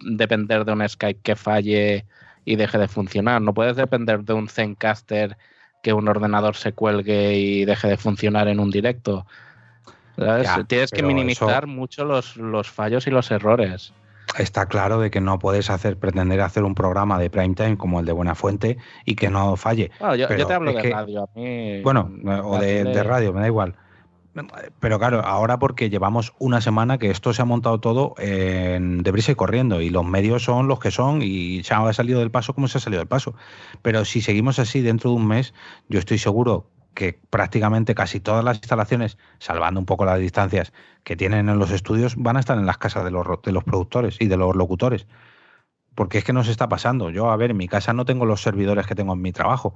depender de un Skype que falle y deje de funcionar, no puedes depender de un Zencaster que un ordenador se cuelgue y deje de funcionar en un directo. Tienes que minimizar mucho los, los fallos y los errores está claro de que no puedes hacer pretender hacer un programa de prime time como el de Buena Fuente y que no falle. Bueno, yo, te hablo de radio. bueno, o de, radio, me da igual. Pero claro, ahora porque llevamos una semana que esto se ha montado todo en deprisa y corriendo y los medios son los que son y se ha salido del paso como se ha salido del paso. Pero si seguimos así dentro de un mes, yo estoy seguro que prácticamente casi todas las instalaciones, salvando un poco las distancias que tienen en los estudios, van a estar en las casas de los, de los productores y de los locutores. Porque es que nos está pasando. Yo, a ver, en mi casa no tengo los servidores que tengo en mi trabajo,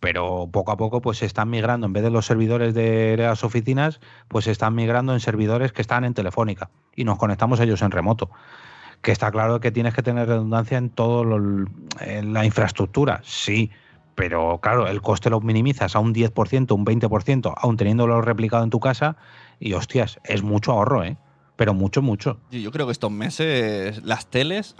pero poco a poco pues se están migrando, en vez de los servidores de las oficinas, pues se están migrando en servidores que están en Telefónica y nos conectamos ellos en remoto. Que está claro que tienes que tener redundancia en todo en la infraestructura, sí, pero claro, el coste lo minimizas a un 10%, un 20%, aún teniéndolo replicado en tu casa, y hostias, es mucho ahorro, ¿eh? Pero mucho, mucho. Yo creo que estos meses las teles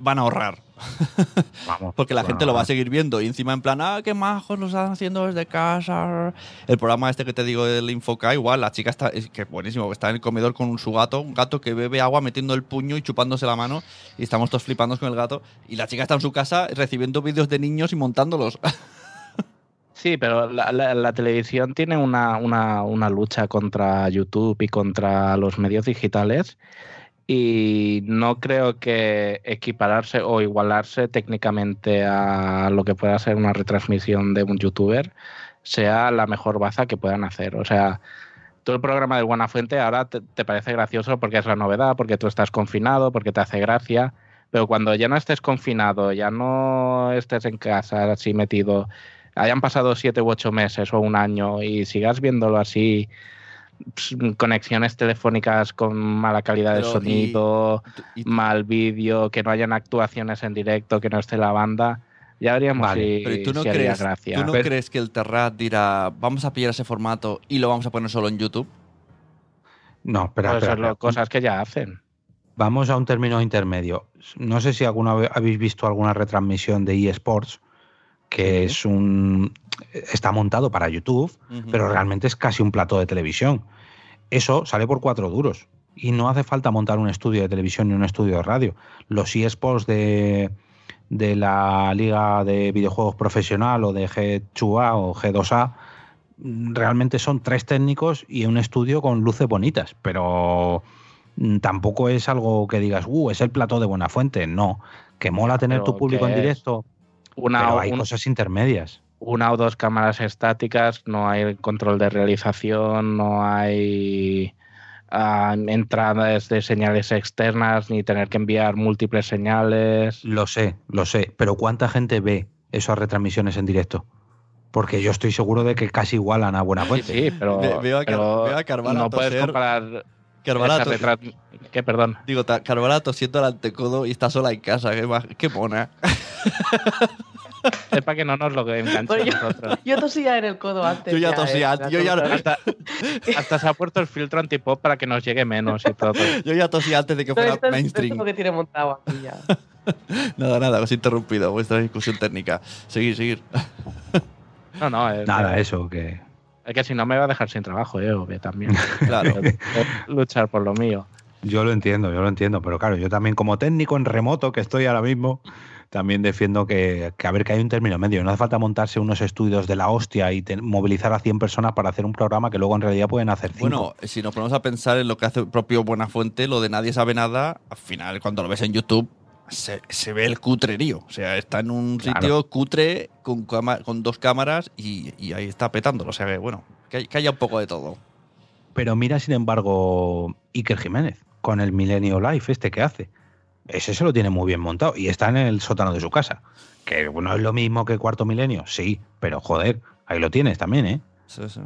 van a ahorrar. Vamos, Porque la gente lo va a seguir viendo y encima en plan, ah, qué majos lo están haciendo desde casa. El programa este que te digo del Infoca, igual, la chica está, es que buenísimo, está en el comedor con su gato, un gato que bebe agua metiendo el puño y chupándose la mano y estamos todos flipando con el gato y la chica está en su casa recibiendo vídeos de niños y montándolos. Sí, pero la, televisión tiene una, una, lucha contra YouTube y contra los medios digitales y no creo que equipararse o igualarse técnicamente a lo que pueda ser una retransmisión de un youtuber sea la mejor baza que puedan hacer. O sea, todo el programa de Buena Fuente ahora te, te parece gracioso porque es la novedad, porque tú estás confinado, porque te hace gracia, pero cuando ya no estés confinado, ya no estés en casa así metido hayan pasado siete u ocho meses o un año y sigas viéndolo así, pues, conexiones telefónicas con mala calidad de sonido, mal vídeo, que no hayan actuaciones en directo, que no esté la banda, ya veríamos si, pero tú no crees, ¿Tú no crees que el Terrat dirá, vamos a pillar ese formato y lo vamos a poner solo en YouTube? No, pero, pues cosas que ya hacen. Vamos a un término intermedio. No sé si alguna vez habéis visto alguna retransmisión de eSports que es un está montado para YouTube, pero realmente es casi un plato de televisión. Eso sale por cuatro duros y no hace falta montar un estudio de televisión ni un estudio de radio. Los eSports de, de la Liga de Videojuegos Profesional o de G2A o G2A realmente son tres técnicos y un estudio con luces bonitas, pero tampoco es algo que digas, uh, es el plato de buena fuente. No, que mola tener tu público en directo una, hay cosas intermedias. Una o dos cámaras estáticas, no hay control de realización, no hay ah, entradas de señales externas, ni tener que enviar múltiples señales. Lo sé, lo sé, pero ¿cuánta gente ve esas retransmisiones en directo? Porque yo estoy seguro de que casi igualan a buena fuente. Sí, pero, veo a, no puedes comparar Carbalato. ¿Qué, perdón? Digo, Carbalato siento el antecodo y está sola en casa. Qué, qué mona. Es para que no nos lo enganche yo, nosotros. Yo tosía en el codo antes. Yo ya, tosía. Eh, yo ya hasta, se ha puesto el filtro antipop para que nos llegue menos y todo. Yo ya tosía antes de que fuera mainstream. Esto es lo que tiene montado aquí ya. nada, nada, os he interrumpido vuestra discusión técnica. Seguir, seguir. No, no. Es nada, eso, que es que si no me va a dejar sin trabajo, eh, también. claro. luchar por lo mío. Yo lo entiendo, yo lo entiendo, pero claro, yo también como técnico en remoto que estoy ahora mismo, también defiendo que, a ver que hay un término medio. No hace falta montarse unos estudios de la hostia y movilizar a 100 personas para hacer un programa que luego en realidad pueden hacer 5. Bueno, si nos ponemos a pensar en lo que hace el propio Buenafuente, lo de nadie sabe nada, al final cuando lo ves en YouTube se, ve el cutrerío. O sea, está en un sitio cutre con, con dos cámaras y, ahí está petándolo. O sea, que bueno, que, haya un poco de todo. Pero mira, sin embargo, Iker Jiménez con el Milenio Life este que hace. Ese se lo tiene muy bien montado y está en el sótano de su casa. Que no es lo mismo que Cuarto Milenio, sí, pero joder, ahí lo tienes también, ¿eh? Sí, sí.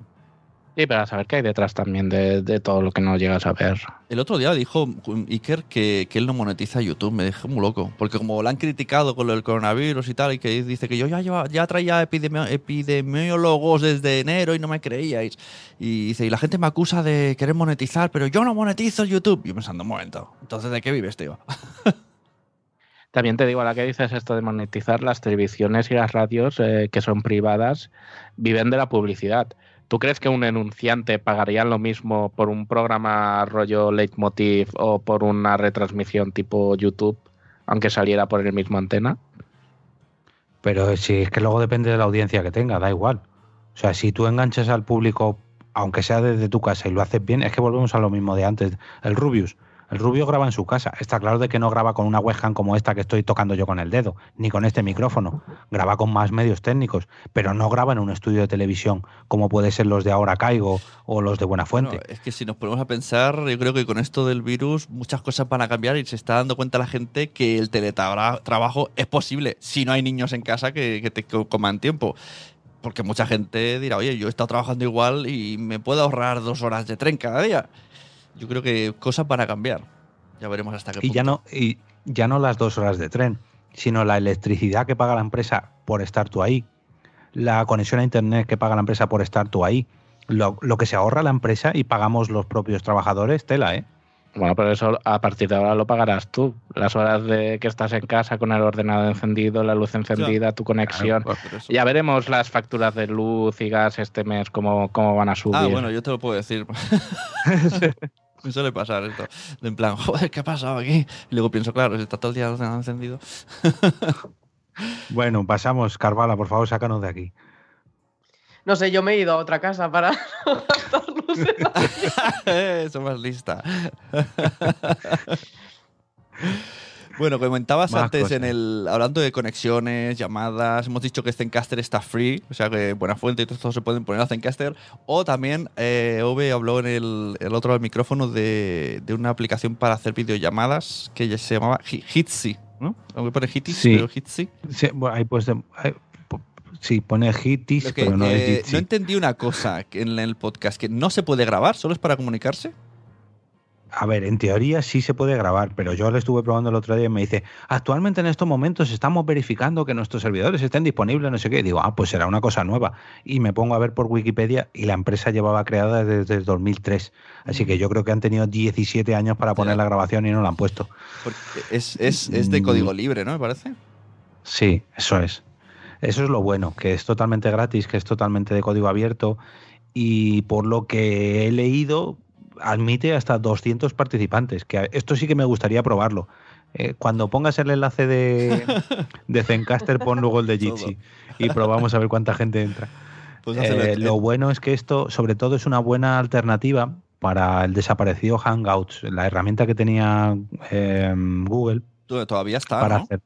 Sí, para saber qué hay detrás también de, de todo lo que no llegas a ver. El otro día dijo Iker que, que él no monetiza YouTube. Me dejé muy loco. Porque como lo han criticado con del coronavirus y tal, y que dice que yo ya, lleva- ya traía epidemio- epidemiólogos desde enero y no me creíais. Y dice, y la gente me acusa de querer monetizar, pero yo no monetizo YouTube. Y yo pensando, un momento, entonces ¿de qué vives, tío? También te digo, a la que dices esto de monetizar, las televisiones y las radios eh, que son privadas viven de la publicidad. ¿Tú crees que un enunciante pagaría lo mismo por un programa rollo leitmotiv o por una retransmisión tipo YouTube, aunque saliera por el mismo antena? Pero si es que luego depende de la audiencia que tenga, da igual. O sea, si tú enganchas al público, aunque sea desde tu casa y lo haces bien, es que volvemos a lo mismo de antes. El Rubius. El Rubio graba en su casa. Está claro de que no graba con una webcam como esta que estoy tocando yo con el dedo, ni con este micrófono. Graba con más medios técnicos, pero no graba en un estudio de televisión como puede ser los de Ahora Caigo o los de Buena Fuente. Bueno, es que si nos ponemos a pensar, yo creo que con esto del virus muchas cosas van a cambiar y se está dando cuenta la gente que el teletrabajo es posible si no hay niños en casa que, que te co- coman tiempo. Porque mucha gente dirá, oye, yo he estado trabajando igual y me puedo ahorrar dos horas de tren cada día. Yo creo que cosas van a cambiar. Ya veremos hasta qué y punto. ya no y ya no las dos horas de tren, sino la electricidad que paga la empresa por estar tú ahí, la conexión a internet que paga la empresa por estar tú ahí, lo, lo que se ahorra la empresa y pagamos los propios trabajadores, tela, ¿eh? Bueno, pero eso a partir de ahora lo pagarás tú. Las horas de que estás en casa con el ordenador encendido, la luz encendida, tu conexión. Claro. Ya veremos las facturas de luz y gas este mes, cómo, cómo van a subir. Ah, bueno, yo te lo puedo decir. Me suele pasar esto. De en plan, joder, ¿qué ha pasado aquí? Y luego pienso, claro, si está todo el día encendido. Bueno, pasamos, Carvala, por favor, sácanos de aquí. No sé, yo me he ido a otra casa para gastar la- Eso más lista. Bueno, comentabas Más antes cosas. en el hablando de conexiones, llamadas, hemos dicho que Zencaster está free, o sea que buena fuente y todo esto se pueden poner a Zencaster. O también eh, Ove habló en el, el otro micrófono de, de una aplicación para hacer videollamadas que ya se llamaba Hi- Hitsi, ¿no? Aunque pone Hitis, Sí. pero Hitsi. Sí, bueno, ahí pues, ahí, sí, pone hitis, que, pero no eh, es no entendí una cosa en el podcast, que no se puede grabar, solo es para comunicarse. A ver, en teoría sí se puede grabar, pero yo lo estuve probando el otro día y me dice, actualmente en estos momentos estamos verificando que nuestros servidores estén disponibles, no sé qué. Y digo, ah, pues será una cosa nueva. Y me pongo a ver por Wikipedia y la empresa llevaba creada desde el 2003. Así que yo creo que han tenido 17 años para poner la grabación y no la han puesto. Es, es, es de Mm. código libre, ¿no? Me parece. Sí, eso es. Eso es lo bueno, que es totalmente gratis, que es totalmente de código abierto y por lo que he leído admite hasta 200 participantes, que esto sí que me gustaría probarlo. Eh, cuando pongas el enlace de, de Zencaster, pon luego el de Jitsi y probamos a ver cuánta gente entra. Pues Eh, lo bueno es que esto, sobre todo, es una buena alternativa para el desaparecido Hangouts, la herramienta que tenía eh, Google to- todavía está, para ¿no? hacer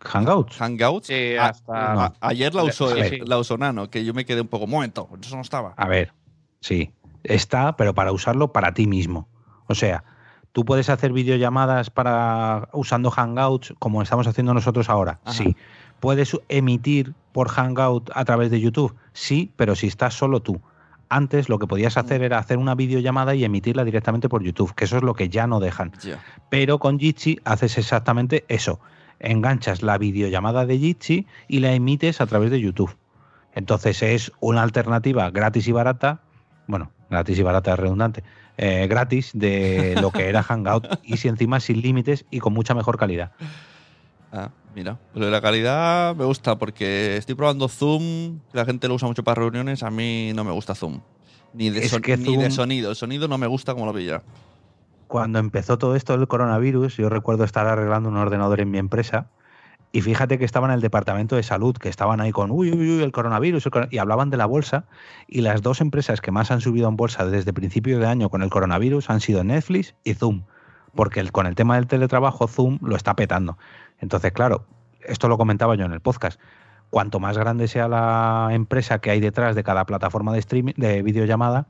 Hangouts. Hangouts. Sí, hasta- no, ayer la usó, Sí, el- sí. la usó Nano, que yo me quedé un poco, momento, eso no estaba. A ver, sí, está, pero para usarlo para ti mismo. O sea, tú puedes hacer videollamadas para usando Hangouts como estamos haciendo nosotros ahora. Ajá. Sí. Puedes emitir por Hangout a través de YouTube. Sí, pero si estás solo tú. Antes lo que podías hacer era hacer una videollamada y emitirla directamente por YouTube, que eso es lo que ya no dejan. Pero con Jitsi haces exactamente eso. Enganchas la videollamada de Jitsi y la emites a través de YouTube. Entonces es una alternativa gratis y barata, bueno, gratis y barata es redundante, eh, gratis de lo que era Hangout y si encima sin límites y con mucha mejor calidad. Ah, mira. Lo de la calidad me gusta porque estoy probando Zoom, la gente lo usa mucho para reuniones, a mí no me gusta Zoom. Ni de, Es son- que ni de Zoom- sonido. El sonido no me gusta como lo pilla. Cuando empezó todo esto del coronavirus, yo recuerdo estar arreglando un ordenador en mi empresa y fíjate que estaban en el departamento de salud, que estaban ahí con uy, uy, uy, el coronavirus, el coron-", y hablaban de la bolsa. Y las dos empresas que más han subido en bolsa desde principios de año con el coronavirus han sido Netflix y Zoom, porque con el tema del teletrabajo, Zoom lo está petando. Entonces, claro, esto lo comentaba yo en el podcast. Cuanto más grande sea la empresa que hay detrás de cada plataforma de streaming, de videollamada,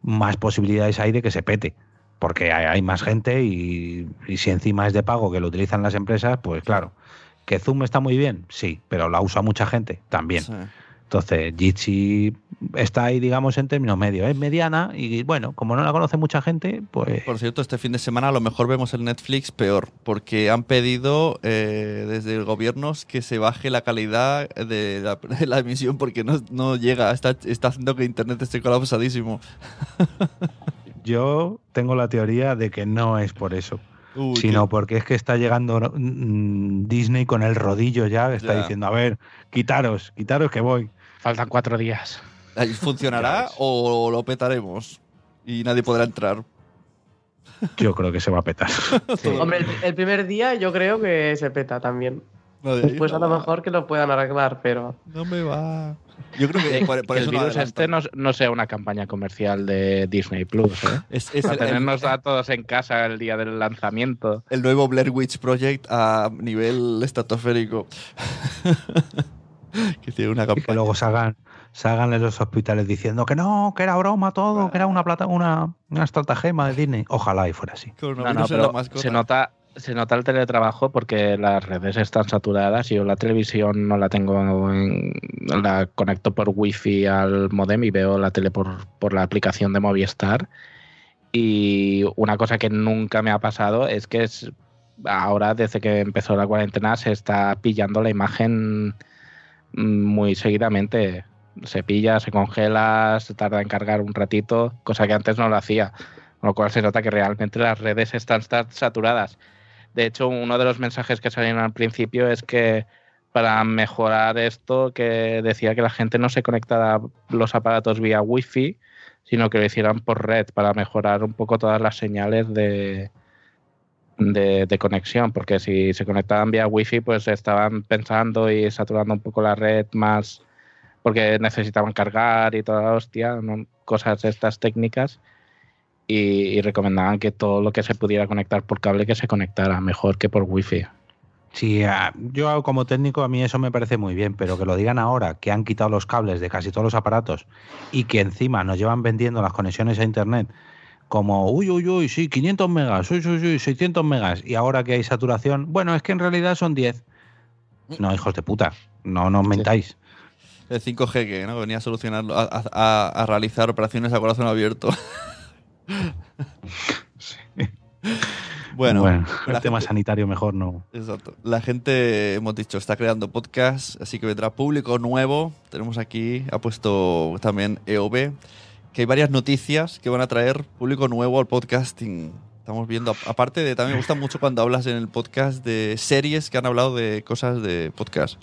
más posibilidades hay de que se pete. Porque hay, más gente y si encima es de pago que lo utilizan las empresas, pues claro. ¿Que Zoom está muy bien? Sí, pero la usa mucha gente también. Sí. Entonces, Jitsi está ahí, digamos, en términos medios. Es mediana y, bueno, como no la conoce mucha gente, pues... Por cierto, este fin de semana a lo mejor vemos el Netflix peor, porque han pedido eh, desde el gobierno que se baje la calidad de la, de la emisión porque no, no llega, está, está haciendo que Internet esté colapsadísimo. Yo tengo la teoría de que no es por eso. Uy, sino qué- porque es que está llegando mm, Disney con el rodillo ya, está Ya. diciendo, a ver, quitaros, quitaros que voy. Faltan cuatro días. ¿Ahí ¿Funcionará o lo petaremos? Y nadie podrá entrar. Yo creo que se va a petar. Hombre, el, el primer día yo creo que se peta también. Nadie- Después a lo mejor que lo puedan arreglar, pero. No me va. Yo creo que por, por que eso el no virus este no, no sea una campaña comercial de Disney Plus, ¿eh? Es, es Para el, el- tenernos a todos en casa el día del lanzamiento. el nuevo Blair Witch Project a nivel estratosférico. que tiene una Y que campaña. luego salgan, salgan en los hospitales diciendo que no, que era broma todo, que era una plata, una, una estratagema de Disney. Ojalá y fuera así. Con No, una no, virus en la pero se nota, se nota el teletrabajo porque las redes están saturadas. Yo la televisión no la tengo, en- la conecto por wifi al modem y veo la tele por, por la aplicación de Movistar. Y una cosa que nunca me ha pasado es que es, ahora, desde que empezó la cuarentena, se está pillando la imagen muy seguidamente. Se pilla, se congela, se tarda en cargar un ratito, cosa que antes no lo hacía. Con lo cual se nota que realmente las redes están sa- saturadas. De hecho, uno de los mensajes que salieron al principio es que para mejorar esto, que decía que la gente no se conectara los aparatos vía wifi, sino que lo hicieran por red para mejorar un poco todas las señales de, de, conexión, porque si se conectaban vía wifi, pues estaban pensando y saturando un poco la red más porque necesitaban cargar y toda la hostia, cosas estas técnicas y, y recomendaban que todo lo que se pudiera conectar por cable que se conectara mejor que por wifi. Sí, ah, yo como técnico a mí eso me parece muy bien, pero que lo digan ahora, que han quitado los cables de casi todos los aparatos y que encima nos llevan vendiendo las conexiones a Internet como, uy, uy, uy, sí, 500 megas, uy, uy, uy, 600 megas, y ahora que hay saturación, bueno, es que en realidad son 10. No, hijos de puta, no nos mentáis. El 5G que ¿no? venía a solucionarlo, a, a- a realizar operaciones a corazón abierto. Bueno, el tema gente- sanitario mejor no. Exacto. La gente, hemos dicho, está creando podcast, así que vendrá público nuevo. Tenemos aquí, ha puesto también EOB, que hay varias noticias que van a traer público nuevo al podcasting. Estamos viendo, aparte de, también me gusta mucho cuando hablas en el podcast de series que han hablado de cosas de podcast.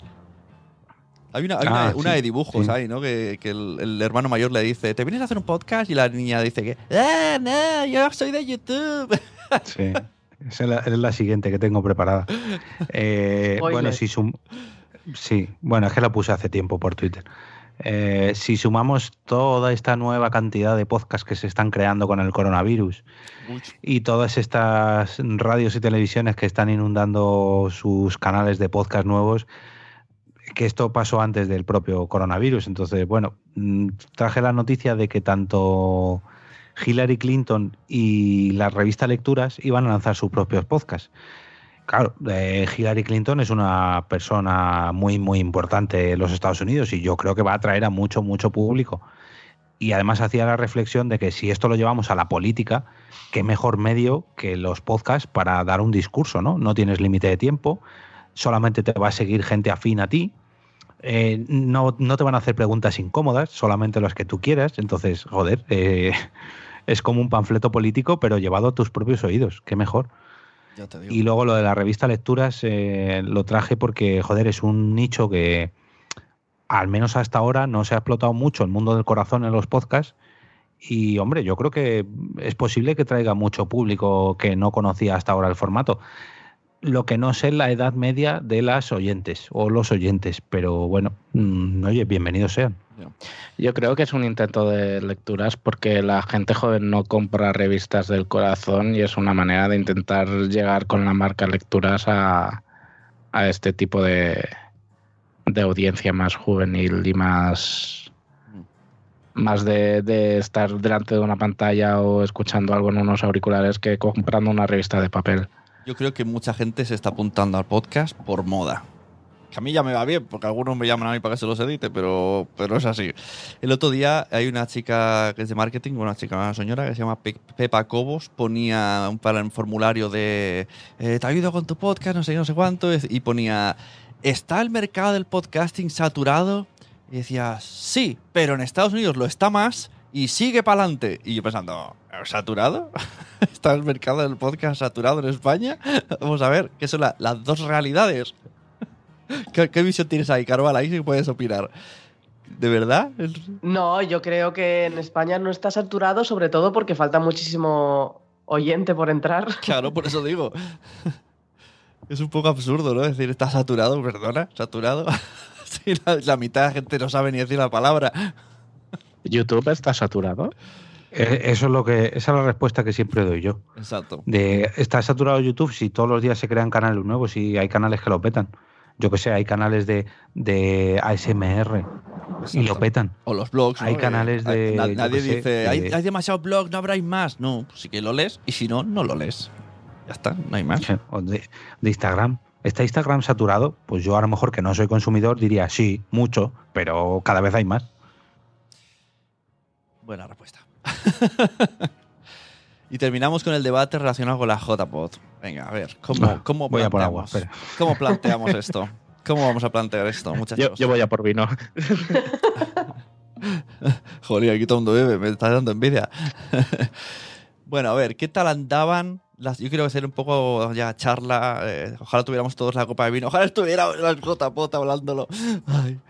Hay una, hay Ah, una sí, de dibujos sí. ahí, ¿no? Que, que el, el hermano mayor le dice, ¿te vienes a hacer un podcast? Y la niña dice que, ¡ah, no, yo soy de YouTube! Sí. Esa es la, es la siguiente que tengo preparada. Eh, bueno, si sum sí, bueno, es que la puse hace tiempo por Twitter. Eh, si sumamos toda esta nueva cantidad de podcasts que se están creando con el coronavirus y todas estas radios y televisiones que están inundando sus canales de podcast nuevos, que esto pasó antes del propio coronavirus. Entonces, bueno, mm, traje la noticia de que tanto Hillary Clinton y la revista Lecturas iban a lanzar sus propios podcasts. Claro, eh, Hillary Clinton es una persona muy, muy importante en los Estados Unidos y yo creo que va a atraer a mucho, mucho público. Y además hacía la reflexión de que si esto lo llevamos a la política, qué mejor medio que los podcasts para dar un discurso, ¿no? No tienes límite de tiempo, solamente te va a seguir gente afín a ti, eh, no, no te van a hacer preguntas incómodas, solamente las que tú quieras, entonces, joder, eh, es como un panfleto político, pero llevado a tus propios oídos, qué mejor. ya te digo. Y luego lo de la revista Lecturas eh, lo traje porque, joder, es un nicho que al menos hasta ahora no se ha explotado mucho el mundo del corazón en los podcasts. Y, hombre, yo creo que es posible que traiga mucho público que no conocía hasta ahora el formato. Lo que no sé es la edad media de las oyentes o los oyentes, pero bueno, mm, oye, bienvenidos sean. Yo creo que es un intento de lecturas porque la gente joven no compra revistas del corazón y es una manera de intentar llegar con la marca lecturas a, a este tipo de, de audiencia más juvenil y más, más de, de estar delante de una pantalla o escuchando algo en unos auriculares que comprando una revista de papel. Yo creo que mucha gente se está apuntando al podcast por moda. Que a mí ya me va bien, porque algunos me llaman a mí para que se los edite, pero, pero es así. El otro día hay una chica que es de marketing, una chica, una señora que se llama Pe- Pepa Cobos, ponía un formulario de eh, te ayudo con tu podcast, no sé no sé cuánto, y ponía ¿está el mercado del podcasting saturado? Y decía, sí, pero en Estados Unidos lo está más y sigue para adelante. Y yo pensando, ¿saturado? ¿Está el mercado del podcast saturado en España? Vamos a ver, ¿qué son la- las dos realidades? ¿Qué, qué visión tienes ahí, Carval? Ahí sí puedes opinar. ¿De verdad? No, yo creo que en España no está saturado, sobre todo porque falta muchísimo oyente por entrar. Claro, por eso digo. Es un poco absurdo, ¿no? Decir, está saturado, perdona, saturado. Sí, la, la mitad de la gente no sabe ni decir la palabra. ¿YouTube está saturado? Eh, Eso es lo que, esa es la respuesta que siempre doy yo. Exacto. De, ¿Está saturado YouTube si todos los días se crean canales nuevos y hay canales que lo petan? Yo que sé, hay canales de, de ASMR y lo petan. O los blogs. Hay canales de- na- yo nadie sé, dice, hay, de- hay demasiados blogs, no habráis más. No, pues sí que lo lees y si no, no lo lees. Ya está, no hay más. O de, de Instagram. ¿Está Instagram saturado? Pues yo a lo mejor que no soy consumidor diría sí, mucho, pero cada vez hay más. Buena respuesta. y terminamos con el debate relacionado con la JPod. Venga, a ver, ¿cómo, Va, cómo voy a por agua, planteamos? ¿Cómo planteamos esto? ¿Cómo vamos a plantear esto, muchachos? Yo, yo voy a por vino. Joder, aquí todo el mundo bebe, me está dando envidia. bueno, a ver, ¿qué tal andaban? Las, yo quiero hacer un poco ya charla. eh, ojalá tuviéramos todos la copa de vino. Ojalá estuviera la JPod hablándolo. Ay.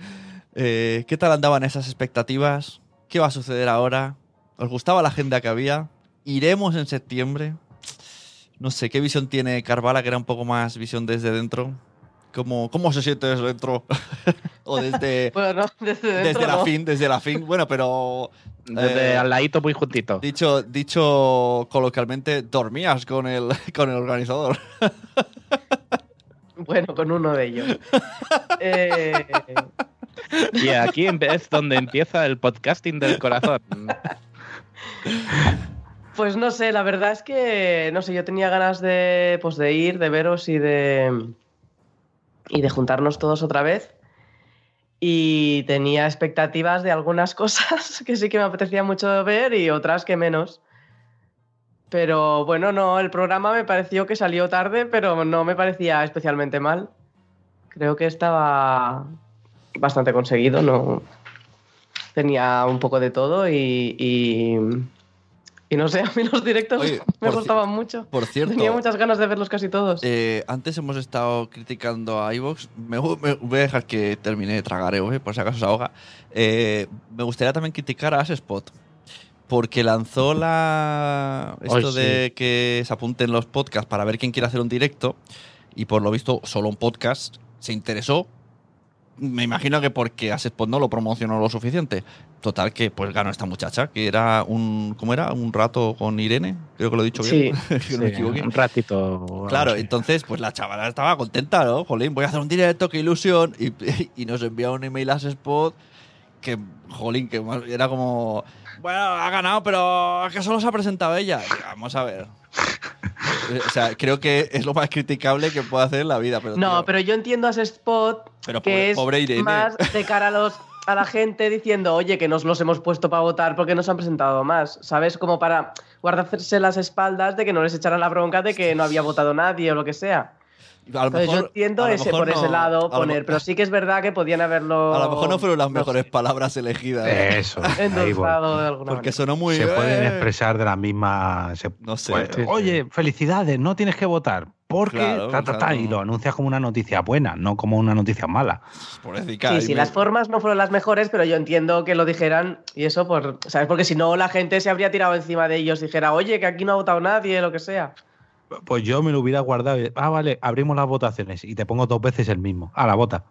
Eh, ¿Qué tal andaban esas expectativas? ¿Qué va a suceder ahora? ¿Os gustaba la agenda que había? ¿Iremos en septiembre? No sé, ¿qué visión tiene Carvala, que era un poco más visión desde dentro? ¿Cómo, cómo se siente desde dentro? o desde, Bueno, desde dentro desde la no. fin, desde la fin. Bueno, pero Desde Eh, al ladito muy juntito. dicho, dicho coloquialmente, dormías con el, con el organizador. Bueno, con uno de ellos. Eh, Y aquí es donde empieza el podcasting del corazón. pues no sé, la verdad es que, no sé, yo tenía ganas de, pues de ir, de veros y de, y de juntarnos todos otra vez. Y tenía expectativas de algunas cosas que sí que me apetecía mucho ver y otras que menos. Pero bueno, no, el programa me pareció que salió tarde, pero no me parecía especialmente mal. Creo que estaba bastante conseguido, no tenía un poco de todo y, y, y no sé, a mí los directos Oye, me gustaban mucho. Por cierto, Tenía muchas ganas de verlos casi todos. eh, antes hemos estado criticando a iVox. Me, me- voy a dejar que termine de tragar, eh, por si acaso se ahoga. Eh, me gustaría también criticar a Spot. Porque lanzó la. Esto Ay, sí. de que se apunten los podcasts para ver quién quiere hacer un directo. Y por lo visto, solo un podcast se interesó. Me imagino que porque Asespot no lo promocionó lo suficiente. Total, que pues ganó esta muchacha, que era un. ¿Cómo era? Un rato con Irene. Creo que lo he dicho bien. que no me Sí, equivoqué. un ratito. Claro, entonces, pues la chavala estaba contenta, ¿no? Jolín, voy a hacer un directo, qué ilusión. Y, y nos envía un email a ese spot que, jolín, que era como, bueno, ha ganado, pero es que solo se ha presentado ella. Vamos a ver. O sea, creo que es lo más criticable que puede hacer en la vida. Pero, no, tío, pero yo entiendo a ese spot Pero que pobre- es pobre Irene. más de cara a los a la gente diciendo, oye, que nos los hemos puesto para votar porque nos han presentado más, ¿sabes? Como para guardarse las espaldas de que no les echaran la bronca de que no había votado nadie o lo que sea. a lo Entonces yo mejor- entiendo a lo ese, mejor por ese no- lado a lo poner, mejor- pero sí que es verdad que podían haberlo... A lo mejor no fueron las no mejores sé, palabras elegidas. ¿eh? Eso. ahí Porque manera. sonó muy. se pueden eh, expresar de la misma. se- No sé. pues, Sí, sí. Oye, felicidades, no tienes que votar. Porque Claro, ta, ta, ta, claro. y lo anuncias como una noticia buena, no como una noticia mala. pobrecita, Sí, y sí, me- las formas no fueron las mejores, pero yo entiendo que lo dijeran y eso, por, ¿sabes? Porque si no, la gente se habría tirado encima de ellos y dijera, oye, que aquí no ha votado nadie, lo que sea. Pues yo me lo hubiera guardado. y, Ah, vale, abrimos las votaciones y te pongo dos veces el mismo. A la bota.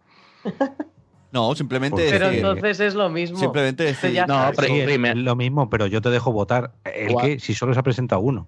No, simplemente. Pues Pero decir- entonces es lo mismo. Simplemente decir. ya No, pero Sí, es lo mismo, pero yo te dejo votar. El que, si solo se ha presentado uno.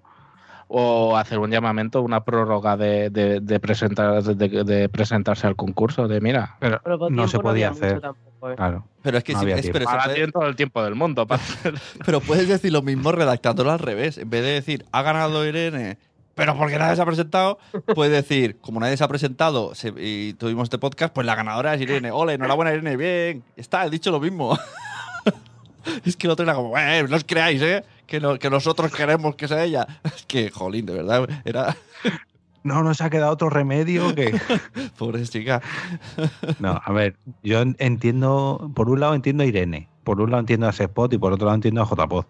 O hacer un llamamiento, una prórroga de, de, de presentar, de, de presentarse al concurso. De mira, Pero no se podía hacer. tampoco, ¿eh? Claro. Pero es que No había es- pero ahora puede- tienen todo el tiempo del mundo para hacer. Pero puedes decir lo mismo redactándolo al revés. En vez de decir, ha ganado Irene, pero porque nadie se ha presentado, puede decir, como nadie se ha presentado se- y tuvimos este podcast, pues la ganadora es Irene. Ole, enhorabuena Irene, bien. Está, he dicho lo mismo. es que el otro era como, eh, no os creáis, ¿eh? Que, no- que nosotros queremos que sea ella. Es que, jolín, de verdad, era No nos ha quedado otro remedio que. pobre chica. No, a ver, yo en- entiendo, por un lado entiendo a Irene, por un lado entiendo a Spot y por otro lado entiendo a JPod.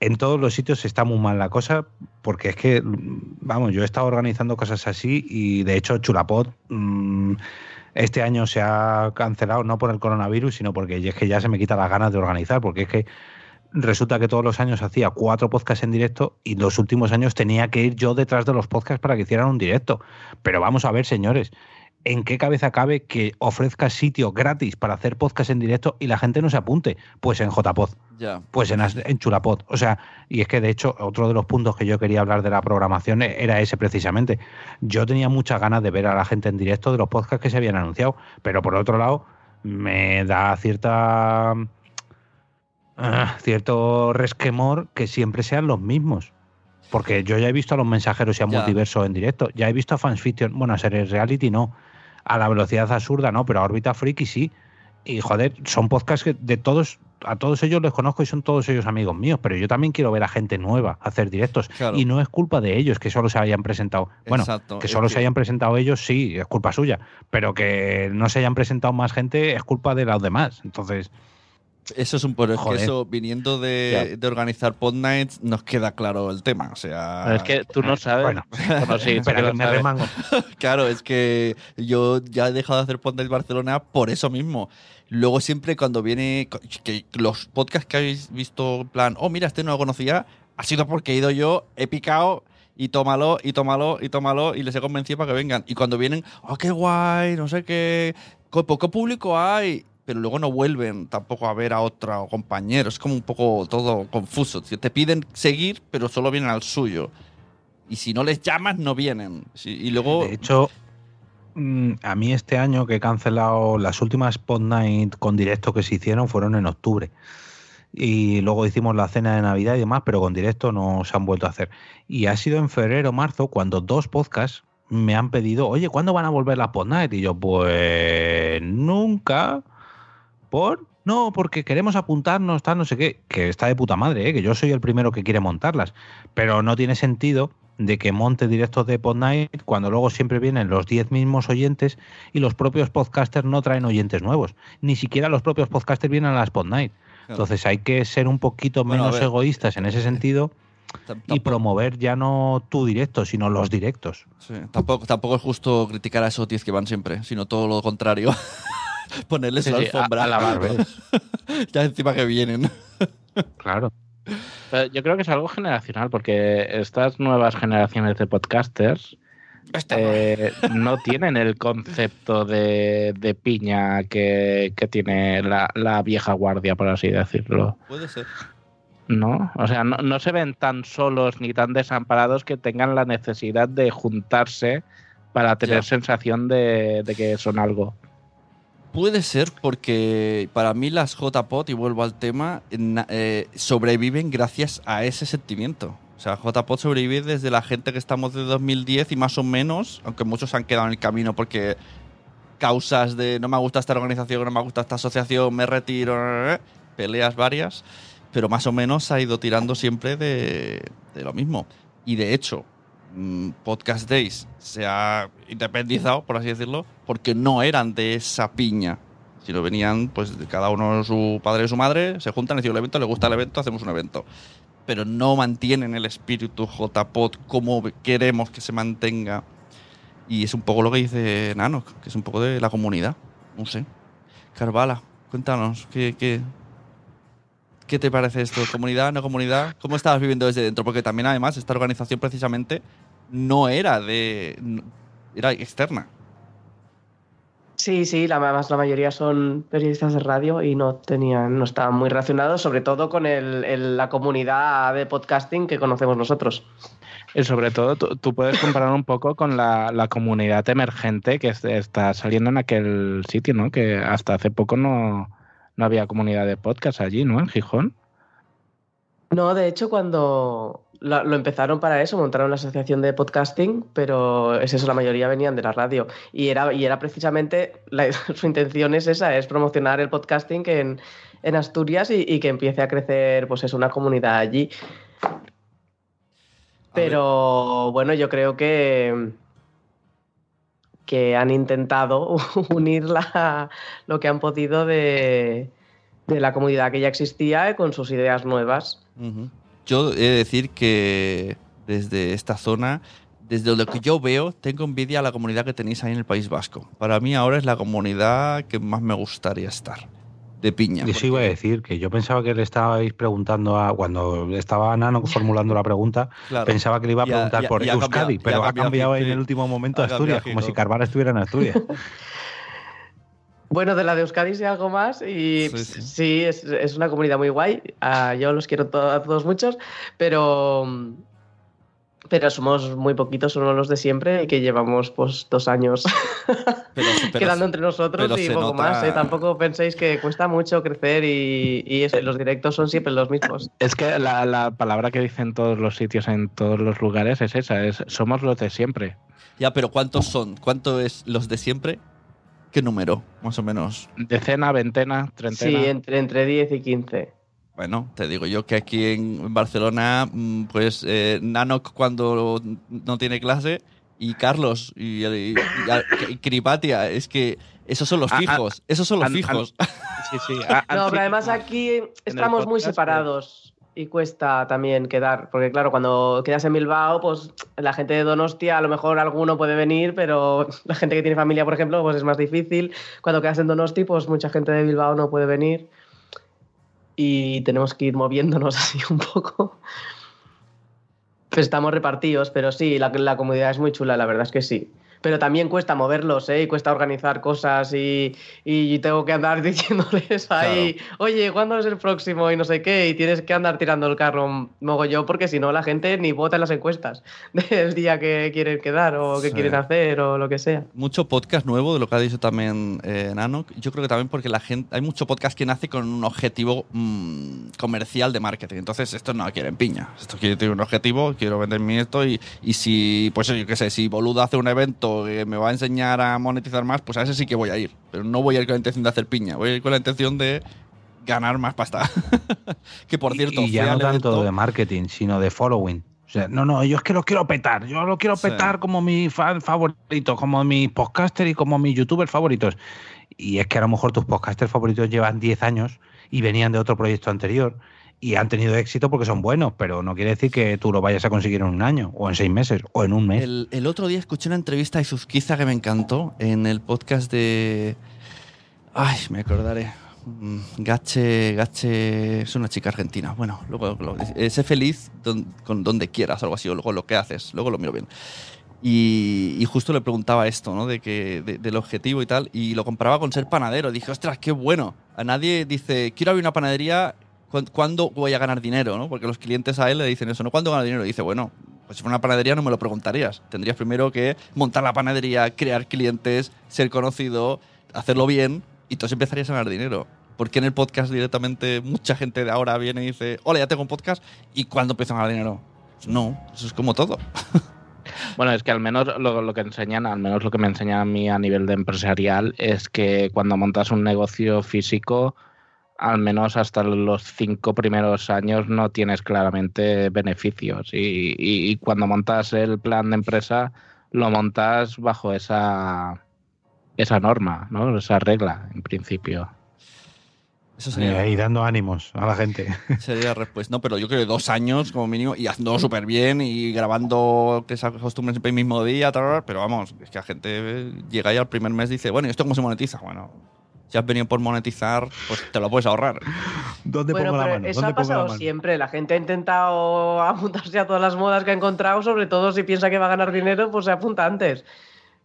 En todos los sitios está muy mal la cosa, porque es que, vamos, yo he estado organizando cosas así y de hecho Chulapod mm, este año se ha cancelado no por el coronavirus, sino porque es que ya se me quita las ganas de organizar, porque es que resulta que todos los años hacía cuatro podcasts en directo y los últimos años tenía que ir yo detrás de los podcasts para que hicieran un directo. Pero vamos a ver, señores, ¿en qué cabeza cabe que ofrezca sitio gratis para hacer podcast en directo y la gente no se apunte? Pues en JPod, Ya. pues en, en Chulapod. O sea, y es que de hecho otro de los puntos que yo quería hablar de la programación e- era ese precisamente. Yo tenía muchas ganas de ver a la gente en directo de los podcasts que se habían anunciado, pero por otro lado me da cierta... ah, cierto resquemor que siempre sean los mismos. Porque yo ya he visto a los mensajeros y a Ya. multiverso en directo. Ya he visto a Fans Fiction, bueno, a series reality no. A la velocidad absurda no, pero a órbita friki sí. Y joder, son podcasts que de todos, a todos ellos les conozco y son todos ellos amigos míos, pero yo también quiero ver a gente nueva hacer directos. Claro. Y no es culpa de ellos que solo se hayan presentado. Bueno, Exacto, que solo que- se hayan presentado ellos, sí, es culpa suya. Pero que no se hayan presentado más gente es culpa de los demás. Entonces, Eso es un pero es que Joder. eso, viniendo de, de organizar Pod Nights, nos queda claro el tema. O sea. Pero es que tú no sabes. Bueno. Bueno, sí, que lo me sabes. remango. Claro, es que yo ya he dejado de hacer Pod Nights Barcelona por eso mismo. Luego siempre cuando viene. que los podcasts que habéis visto, en plan, oh, mira, este no lo conocía, ha sido porque he ido yo, he picado. Y tómalo, y tómalo, y tómalo, y les he convencido para que vengan. Y cuando vienen, oh, qué guay, no sé qué, co- poco público hay, pero luego no vuelven tampoco a ver a otro compañero. Es como un poco todo confuso. Te piden seguir, pero solo vienen al suyo. Y si no les llamas, no vienen. Y luego. De hecho, mm, a mí este año que he cancelado las últimas Pod Night con directo que se hicieron fueron en octubre. Y luego hicimos la cena de Navidad y demás, pero con directo no se han vuelto a hacer. Y ha sido en febrero o marzo cuando dos podcasts me han pedido, oye, ¿cuándo van a volver las Pod Night? Y yo, pues nunca. ¿Por? No, porque queremos apuntarnos, tal, no sé qué. Que está de puta madre, ¿eh? que yo soy el primero que quiere montarlas. Pero no tiene sentido de que monte directos de Pod Night cuando luego siempre vienen los 10 mismos oyentes y los propios podcasters no traen oyentes nuevos. Ni siquiera los propios podcasters vienen a las Pod Night. Entonces hay que ser un poquito menos egoístas en ese sentido tam- y promover ya no tu directo, sino los directos. sí, tampoco, tampoco es justo criticar a esos 10 que van siempre, sino todo lo contrario. Ponerles Sí, la alfombra. a- a la barba. ya encima que vienen. Claro. Pero yo creo que es algo generacional, porque estas nuevas generaciones de podcasters eh, no tienen el concepto de, de piña que, que tiene la, la vieja guardia, por así decirlo. Puede ser. ¿No? O sea, no, no se ven tan solos ni tan desamparados que tengan la necesidad de juntarse para tener Ya. sensación de, de que son algo. Puede ser porque para mí las JPOT, y vuelvo al tema, eh, sobreviven gracias a ese sentimiento. O sea, JPOT sobrevive desde la gente que estamos de 2010 y más o menos, aunque muchos han quedado en el camino porque causas de no me gusta esta organización, no me gusta esta asociación, me retiro, peleas varias, pero más o menos ha ido tirando siempre de, de lo mismo. Y de hecho, Podcast Days se ha independizado, por así decirlo, porque no eran de esa piña. Sino venían, pues, cada uno su padre y su madre, se juntan, deciden el evento, le gusta el evento, hacemos un evento. Pero no mantienen el espíritu JPod como queremos que se mantenga. Y es un poco lo que dice Nano, que es un poco de la comunidad. No sé. Carvala, cuéntanos, ¿qué, qué, qué te parece esto? ¿Comunidad, no comunidad? ¿Cómo estabas viviendo desde dentro? Porque también, además, esta organización precisamente no era de. era externa. Sí, sí, la, además la mayoría son periodistas de radio y no tenían, no estaban muy relacionados, sobre todo con el- el- la comunidad de podcasting que conocemos nosotros. Y sobre todo, tú, tú puedes comparar un poco con la, la comunidad emergente que es- está saliendo en aquel sitio, ¿no? Que hasta hace poco no, no había comunidad de podcast allí, ¿no? En Gijón. No, de hecho, cuando lo, lo empezaron para eso, montaron la asociación de podcasting, pero es eso, la mayoría venían de la radio. Y era, y era precisamente, la- su intención es esa, es promocionar el podcasting en, en Asturias y, y que empiece a crecer, pues es una comunidad allí. Pero bueno, yo creo que, que han intentado unir lo que han podido de, de la comunidad que ya existía con sus ideas nuevas. Yo he de decir que desde esta zona, desde lo que yo veo, tengo envidia a la comunidad que tenéis ahí en el País Vasco. Para mí ahora es la comunidad que más me gustaría estar. De piña. Eso iba a decir, que yo pensaba que le estabais preguntando a. Cuando estaba Nano formulando la pregunta, Claro. pensaba que le iba a preguntar por Euskadi, cambiado- pero ha cambiado en el último momento a Asturias, cambiado como si giro. Carvara estuviera en Asturias. Bueno, de la de Euskadi sí algo más y Sí, sí, sí. es, es una comunidad muy guay. Ah, yo los quiero to- a todos muchos, pero, pero somos muy poquitos, somos los de siempre y que llevamos pues dos años Pero, pero- quedando entre nosotros y poco nota- más. ¿eh? Tampoco penséis que cuesta mucho crecer y, y eso, los directos son siempre los mismos. Es que la, la palabra que dicen todos los sitios, en todos los lugares, es esa, es somos los de siempre. Ya, pero ¿cuántos son? ¿Cuánto es los de siempre? ¿Qué número? Más o menos. Decena, veintena, Sí, treintena. entre, entre 10 y 15. Bueno, te digo yo que aquí en Barcelona, mm, pues eh, Nanok cuando no tiene clase y Carlos y, y, y- y Cripatia, es que esos son los Ah, ah, fijos, esos son los an- an- fijos. Sí, sí. a- No, pero además aquí estamos muy podcast, separados y cuesta también quedar, porque claro, cuando quedas en Bilbao, pues la gente de Donostia, a lo mejor alguno puede venir, pero la gente que tiene familia, por ejemplo, pues es más difícil. Cuando quedas en Donosti, pues mucha gente de Bilbao no puede venir y tenemos que ir moviéndonos así un poco. Pues estamos repartidos, pero sí, la, la comunidad es muy chula, la verdad es que sí. Pero también cuesta moverlos, ¿eh? Y cuesta organizar cosas y, y tengo que andar diciéndoles ahí, oye, ¿cuándo es el próximo? Y no sé qué, y tienes que andar tirando el carro mogollón porque si no la gente ni vota en las encuestas del día que quieren quedar o que Sí. quieren hacer o lo que sea. Mucho podcast nuevo, de lo que ha dicho también eh, Nanok. Yo creo que también porque la gente, hay mucho podcast que nace con un objetivo mm, comercial de marketing. Entonces, esto no quieren piña. Esto quiere tener un objetivo, quiero vender mi esto y, y si, pues yo qué sé, si Boluda hace un evento que me va a enseñar a monetizar más, pues a ese sí que voy a ir. Pero no voy a ir con la intención de hacer piña, voy a ir con la intención de ganar más pasta. que por cierto, y ya no tanto de marketing, sino de following. O sea, no, no, yo es que lo quiero petar. Yo lo quiero Sí. petar como mi fan favorito, como mi podcaster y como mis youtubers favoritos. Y es que a lo mejor tus podcasters favoritos llevan 10 años y venían de otro proyecto anterior y han tenido éxito porque son buenos, pero no quiere decir que tú lo vayas a conseguir en un año, o en seis meses, o en un mes. El, otro día escuché una entrevista de Izuzquiza que me encantó en el podcast de. Ay, me acordaré. Mm, Gache, Gache. Es una chica argentina. Bueno, luego. luego- eh, sé feliz con donde quieras, algo así, o luego lo que haces. Luego lo miro bien. Y, justo le preguntaba esto, ¿no? De que, de- del objetivo y tal. Y lo comparaba con ser panadero. Dije, ostras, qué bueno. A nadie dice, quiero abrir una panadería. ¿Cuán- ¿Cuándo voy a ganar dinero? ¿no? Porque los clientes a él le dicen eso, ¿no? ¿Cuándo gano dinero? Dice, bueno, pues si fuera una panadería no me lo preguntarías. Tendrías primero que montar la panadería, crear clientes, ser conocido, hacerlo bien y entonces empezarías a ganar dinero. Porque en el podcast directamente mucha gente de ahora viene y dice, hola, ya tengo un podcast y ¿cuándo empiezo a ganar dinero? Pues no, eso es como todo. Bueno, es que al menos lo, lo que enseñan, al menos lo que me enseñan a mí a nivel de empresarial, es que cuando montas un negocio físico, al menos hasta los cinco primeros años no tienes claramente beneficios. Y, y- y cuando montas el plan de empresa, lo montas bajo esa, esa norma, ¿no? Esa regla, en principio. Eso Eh, sería, ahí dando ánimos a la gente. sería la respuesta. No, pero yo creo que dos años como mínimo y haciendo súper bien y grabando que se acostumbren siempre el mismo día, tal, pero vamos, es que la gente llega ahí al primer mes y dice, bueno, ¿y esto cómo se monetiza? Bueno, si has venido por monetizar, pues te lo puedes ahorrar. ¿Dónde Bueno, pongo la mano? eso ¿Dónde ha pongo la pasado mano? siempre. La gente ha intentado apuntarse a todas las modas que ha encontrado, sobre todo si piensa que va a ganar dinero, pues se apunta antes.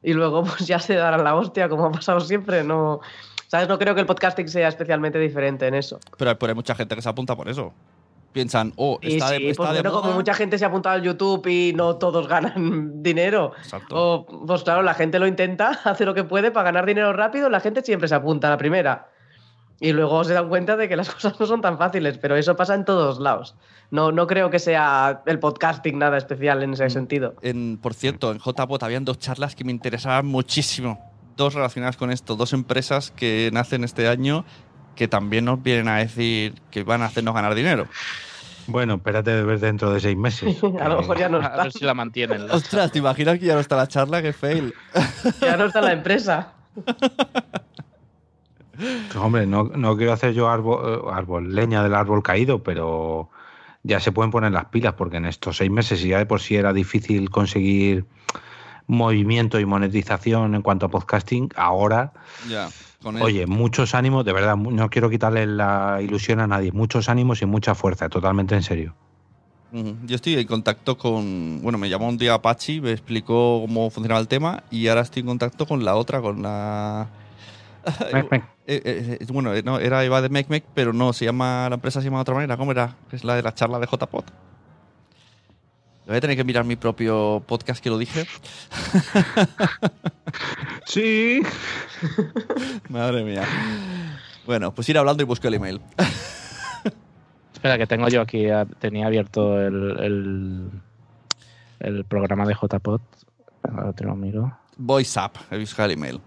Y luego pues ya se dará la hostia, como ha pasado siempre. No, ¿Sabes? No creo que el podcasting sea especialmente diferente en eso. Pero pero hay mucha gente que se apunta por eso. Piensan, oh, está sí, de, está pues de bueno, como moda. mucha gente se ha apuntado al YouTube y no todos ganan dinero. Exacto. O, pues claro, la gente lo intenta, hace lo que puede para ganar dinero rápido, la gente siempre se apunta a la primera. y luego se dan cuenta de que las cosas no son tan fáciles, pero eso pasa en todos lados. No, no creo que sea el podcasting nada especial en ese sentido. En, por cierto, en JBot habían dos charlas que me interesaban muchísimo. Dos relacionadas con esto, dos empresas que nacen este año que también nos vienen a decir que van a hacernos ganar dinero. Bueno, espérate de ver dentro de seis meses. a lo mejor ya no A está. ver si la mantienen. Ostras, ¿te imaginas que ya no está la charla? ¡Qué fail! Ya no está la empresa. Pues, hombre, no, no quiero hacer yo árbol, eh, árbol, leña del árbol caído, pero ya se pueden poner las pilas, porque en estos seis meses, si ya de por sí era difícil conseguir movimiento y monetización en cuanto a podcasting, ahora, Ya, con él. oye, muchos ánimos, de verdad, no quiero quitarle la ilusión a nadie, muchos ánimos y mucha fuerza, totalmente en serio. Yo estoy en contacto con. Bueno, me llamó un día Apache, me explicó cómo funcionaba el tema y ahora estoy en contacto con la otra, con la. Mec, mec. Eh, eh, eh, bueno, no, era Eva de MecMec, pero no, se llama, la empresa se llama de otra manera. ¿Cómo era? Es la de la charla de JPod. Voy a tener que mirar mi propio podcast que lo dije. Sí. Madre mía. Bueno, pues ir hablando y busco el email. Espera, que tengo yo aquí, tenía abierto el, el, el programa de JPod. Ahora te lo miro. VoiceUp, he buscado el email.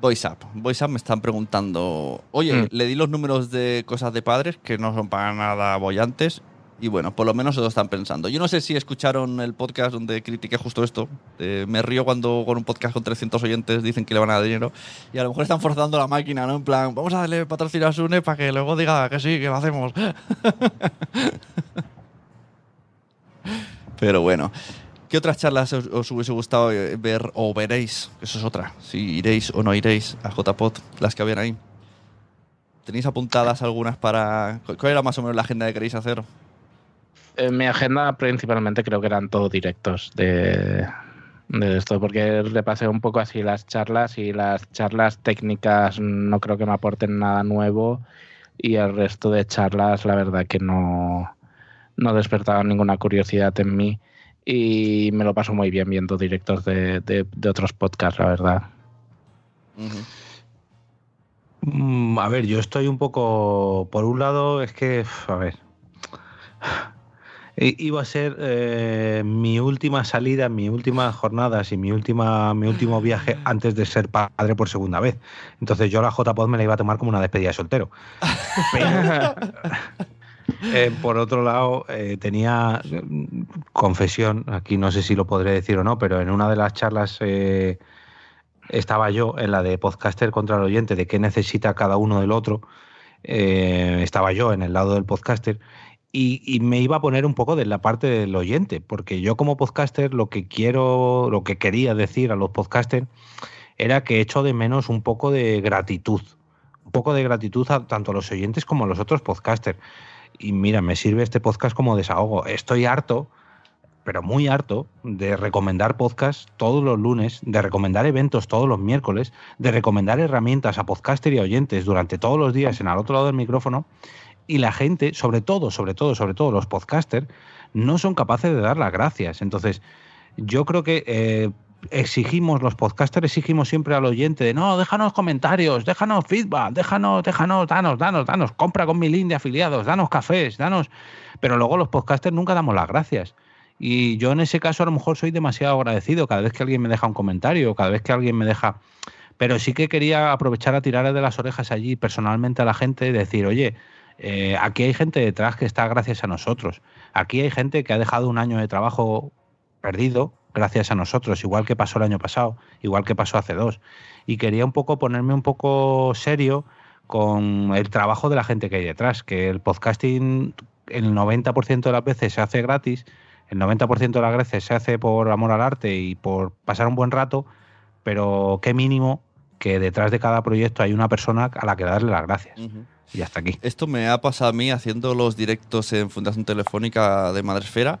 VoiceUp. VoiceUp me están preguntando, oye, Mm. le di los números de cosas de padres que no son para nada bollantes. Y bueno, por lo menos se lo están pensando. Yo no sé si escucharon el podcast donde critiqué justo esto. Eh, me río cuando con un podcast con 300 oyentes dicen que le van a dar dinero. Y a lo mejor están forzando la máquina, ¿no? En plan, vamos a darle patrocinio a Sune para que luego diga que sí, que lo hacemos. Pero bueno. ¿Qué otras charlas os, os hubiese gustado eh, ver o veréis? Eso es otra. Si iréis o no iréis a JPod, las que habían ahí. ¿Tenéis apuntadas algunas para... cu- ¿Cuál era más o menos la agenda que queréis hacer? En mi agenda principalmente creo que eran todos directos de, esto, porque repasé un poco así las charlas y las charlas técnicas no creo que me aporten nada nuevo y el resto de charlas la verdad que no, no despertaban ninguna curiosidad en mí y me lo paso muy bien viendo directos de, de- otros podcasts, la verdad. Mm, A ver, yo estoy un poco. Por un lado, es que. A ver. I- Iba a ser eh, mi última salida, mi última jornada y mi, última, mi último viaje antes de ser padre por segunda vez. Entonces yo la JPod me la iba a tomar como una despedida de soltero. Pero, eh, por otro lado, eh, tenía mm, confesión, aquí no sé si lo podré decir o no, pero en una de las charlas eh, estaba yo, en la de podcaster contra el oyente, de qué necesita cada uno del otro, eh, estaba yo en el lado del podcaster y, me iba a poner un poco de la parte del oyente, porque yo como podcaster lo que quiero, lo que quería decir a los podcasters era que echo de menos un poco de gratitud, un poco de gratitud a, tanto a los oyentes como a los otros podcasters. Y mira, me sirve este podcast como desahogo. Estoy harto, pero muy harto, de recomendar podcasts todos los lunes, de recomendar eventos todos los miércoles, de recomendar herramientas a podcaster y a oyentes durante todos los días en al otro lado del micrófono. Y la gente, sobre todo, sobre todo, sobre todo los podcasters, no son capaces de dar las gracias. Entonces, yo creo que eh, exigimos, los podcasters exigimos siempre al oyente de no, déjanos comentarios, déjanos feedback, déjanos, déjanos, danos, danos, danos, compra con mi link de afiliados, danos cafés, danos. Pero luego los podcasters nunca damos las gracias. Y yo en ese caso a lo mejor soy demasiado agradecido cada vez que alguien me deja un comentario, cada vez que alguien me deja... Pero sí que quería aprovechar a tirar de las orejas allí personalmente a la gente y decir, oye, eh, aquí hay gente detrás que está gracias a nosotros. Aquí hay gente que ha dejado un año de trabajo perdido gracias a nosotros, igual que pasó el año pasado, igual que pasó hace dos. Y quería un poco ponerme un poco serio con el trabajo de la gente que hay detrás, que el podcasting el 90% de las veces se hace gratis, el 90% de las veces se hace por amor al arte y por pasar un buen rato, pero qué mínimo que detrás de cada proyecto hay una persona a la que darle las gracias. Y hasta aquí. Esto me ha pasado a mí haciendo los directos en Fundación Telefónica de Madresfera,